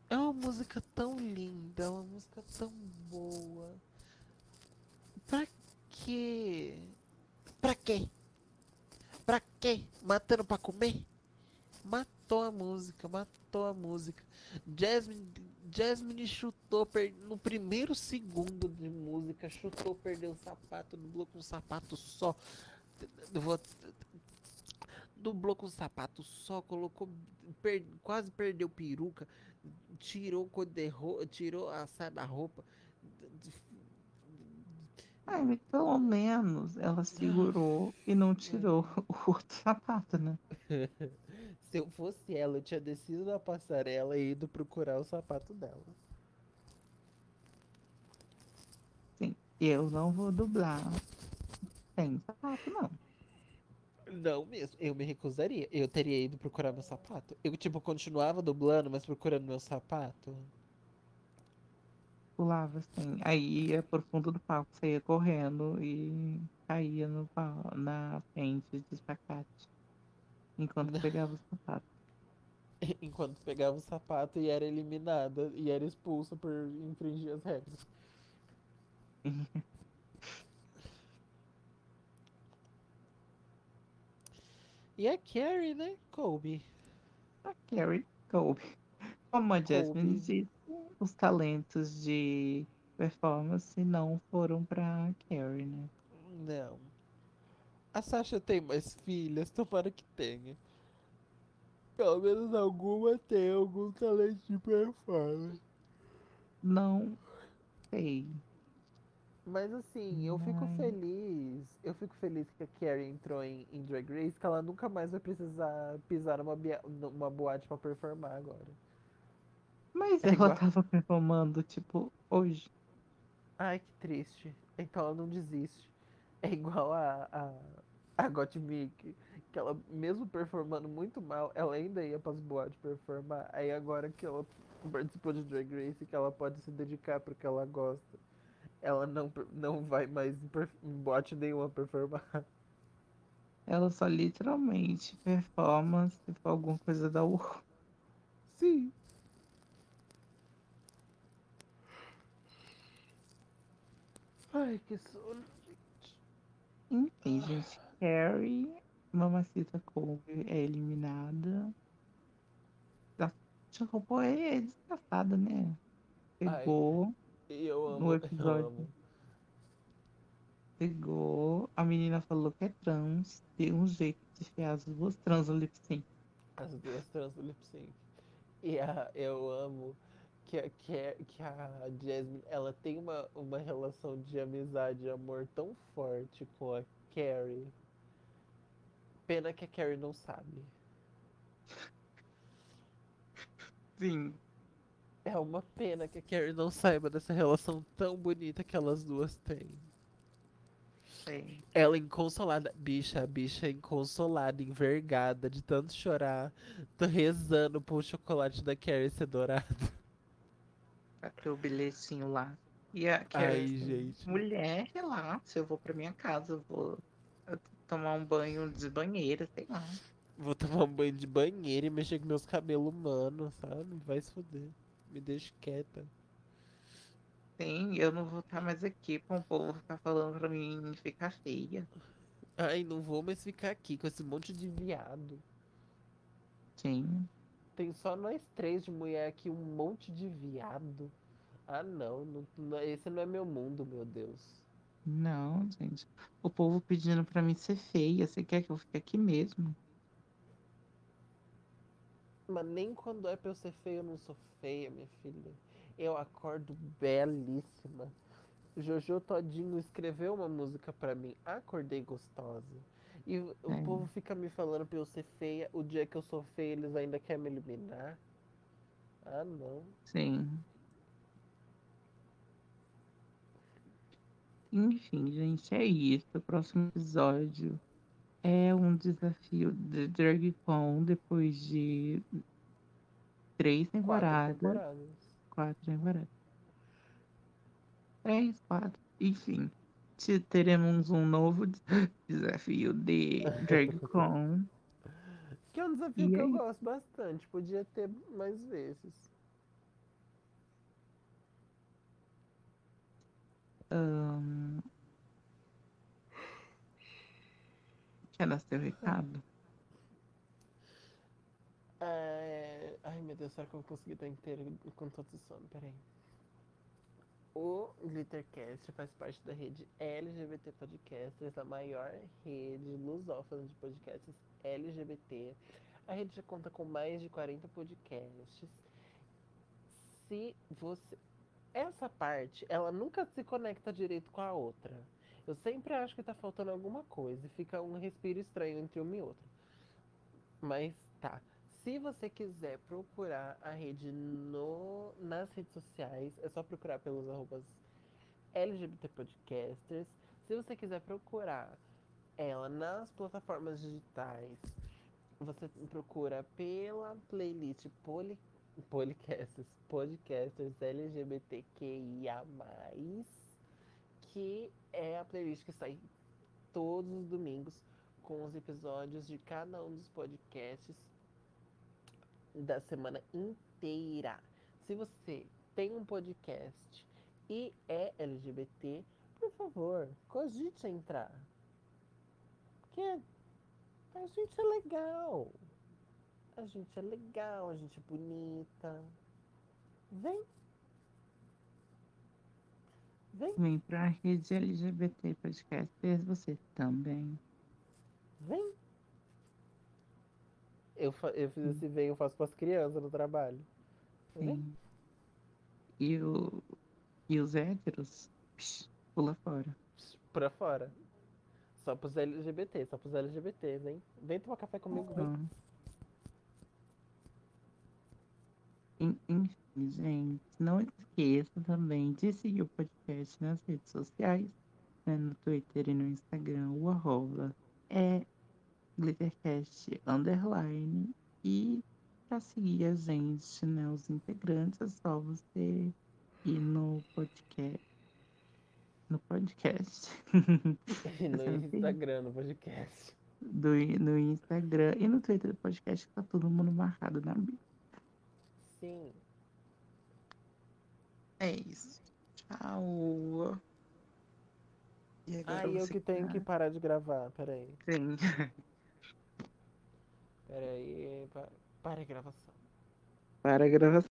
É uma música tão linda, é uma música tão boa. Pra quê? Pra quê? Pra quê? Matando pra comer? Matou a música, matou a música. Jasmine, Jasmine chutou per- no primeiro segundo de música, chutou, perdeu o sapato, dublou com um sapato só. Dublou com um sapato só, colocou. per- quase perdeu peruca, tirou, coisa de ro- tirou a saia da roupa. Ai, mas pelo menos ela segurou e não [laughs] tirou o outro sapato, né? [laughs] Se eu fosse ela, eu tinha descido da passarela e ido procurar o sapato dela. Sim. Eu não vou dublar sem sapato, não. Não mesmo, eu me recusaria. Eu teria ido procurar meu sapato. Eu, tipo, continuava dublando, mas procurando meu sapato. Pulava assim. Aí ia pro fundo do palco, saía correndo e caía no pau, na frente de espacate. Enquanto pegava o sapato. [laughs] Enquanto pegava o sapato e era eliminada e era expulsa por infringir as regras. [laughs] E a Carrie, né? Colby. A Carrie Colby. Como a Jasmine disse, os talentos de performance não foram pra Carrie, né? Não. A Sasha tem mais filhas, tomara que tenha. Pelo menos alguma tem algum talento de performance. Não sei. Mas assim, eu fico Mas- feliz. Eu fico feliz que a Carrie entrou em, em Drag Race, que ela nunca mais vai precisar pisar numa, numa boate pra performar agora. Mas É ela igual- tava performando, tipo, hoje. Ai, que triste. Então ela não desiste. É igual a, a, a Gottmik, que ela, mesmo performando muito mal, ela ainda ia pras boates performar. Aí agora que ela participou de Drag Race, que ela pode se dedicar pro que ela gosta, ela não, não vai mais em, boate nenhuma performar. [laughs] Ela só literalmente performa se for alguma coisa da U. Sim. Ai, que sono. Enfim, gente, Carrie, Mamacita Colby é eliminada. A Chocopô é desgraçada, né? Pegou, E eu amo, No [laughs] eu episódio. amo. pegou. A menina falou que é trans. Deu um jeito de enfiar as duas trans no lip sync. As duas trans do lip sync. E a, eu amo que a, que, que a Jasmine, ela tem uma, uma relação de amizade e amor tão forte com a Carrie. Pena que a Carrie não sabe. Sim. É uma pena que a Carrie não saiba dessa relação tão bonita que elas duas têm. Sim. Ela inconsolada, bicha, a bicha inconsolada, envergada, de tanto chorar, tô rezando pro chocolate da Carrie ser dourado. [laughs] Bateu o bilhetinho lá. E a Ai, Carrie, assim, gente. mulher, relaxa, eu vou pra minha casa, eu vou tomar um banho de banheira, sei lá. Vou tomar um banho de banheiro e mexer com meus cabelos humanos, sabe? Vai se fuder. Me deixa quieta. Sim, eu não vou estar mais aqui pra um povo ficar falando pra mim ficar feia. Ai, não vou mais ficar aqui com esse monte de viado. Sim. Tem só nós três de mulher aqui, um monte de viado. Ah, não, não, não- esse não é meu mundo, meu Deus. Não, gente. O povo pedindo pra mim ser feia. Você quer que eu fique aqui mesmo? Mas nem quando é pra eu ser feia, eu não sou feia, minha filha. Eu acordo belíssima. Jojo Todinho escreveu uma música pra mim, Acordei Gostosa. E o o É. povo fica me falando pra eu ser feia. O dia que eu sou feia, eles ainda querem me eliminar. Ah, não. Sim. Enfim, gente, é isso. O próximo episódio é um desafio de DragCon depois de três Quatro temporadas. Quatro temporadas. Três, quatro. Enfim, te- teremos um novo des- desafio de DragCon. [laughs] Que é um desafio E que eu gosto bastante. Podia ter mais vezes. Ahn, Quer dar seu recado? É... Ai, meu Deus, será que eu vou conseguir estar inteiro com todo esse sono? Peraí. O Glittercast faz parte da rede LGBT Podcasters, a maior rede lusófona de podcasts LGBT. A rede já conta com mais de 40 podcasts. Se você. Essa parte, ela nunca se conecta direito com a outra. Eu sempre acho que tá faltando alguma coisa e fica um respiro estranho entre uma e outra. Mas tá. Se você quiser procurar a rede no, nas redes sociais, é só procurar pelos arrobas LGBT Podcasters. Se você quiser procurar ela nas plataformas digitais, você procura pela playlist Poli, Policasts, Podcasters LGBTQIA+, que é a playlist que sai todos os domingos com os episódios de cada um dos podcasts da semana inteira. Se você tem um podcast e é LGBT, por favor, cogite entrar. Porque A gente é legal. A gente é legal, a gente é bonita. Vem. Vem, Vem pra rede LGBT Podcast. Fez você também. vem. Eu, fa- eu fiz esse vem, eu faço pras crianças no trabalho. Vem. Sim. E, o, e os héteros? Psh, pula fora. Pra fora. Só pros LGBT, só pros LGBT, vem. Vem tomar café comigo, vem. Ah. En- Enfim, gente, não esqueça também de seguir o podcast nas redes sociais, né, no Twitter e no Instagram, o arroba é glittercast underline e para seguir a gente, né, os integrantes, é só você ir no podcast, no podcast, [laughs] no Você Instagram, no podcast. do, no Instagram e no Twitter do podcast, tá todo mundo marcado na bio. Sim. É isso. Tchau. E agora Ah, eu que tenho que parar de gravar, peraí. Sim. Peraí, pa- para a gravação. Para a gravação.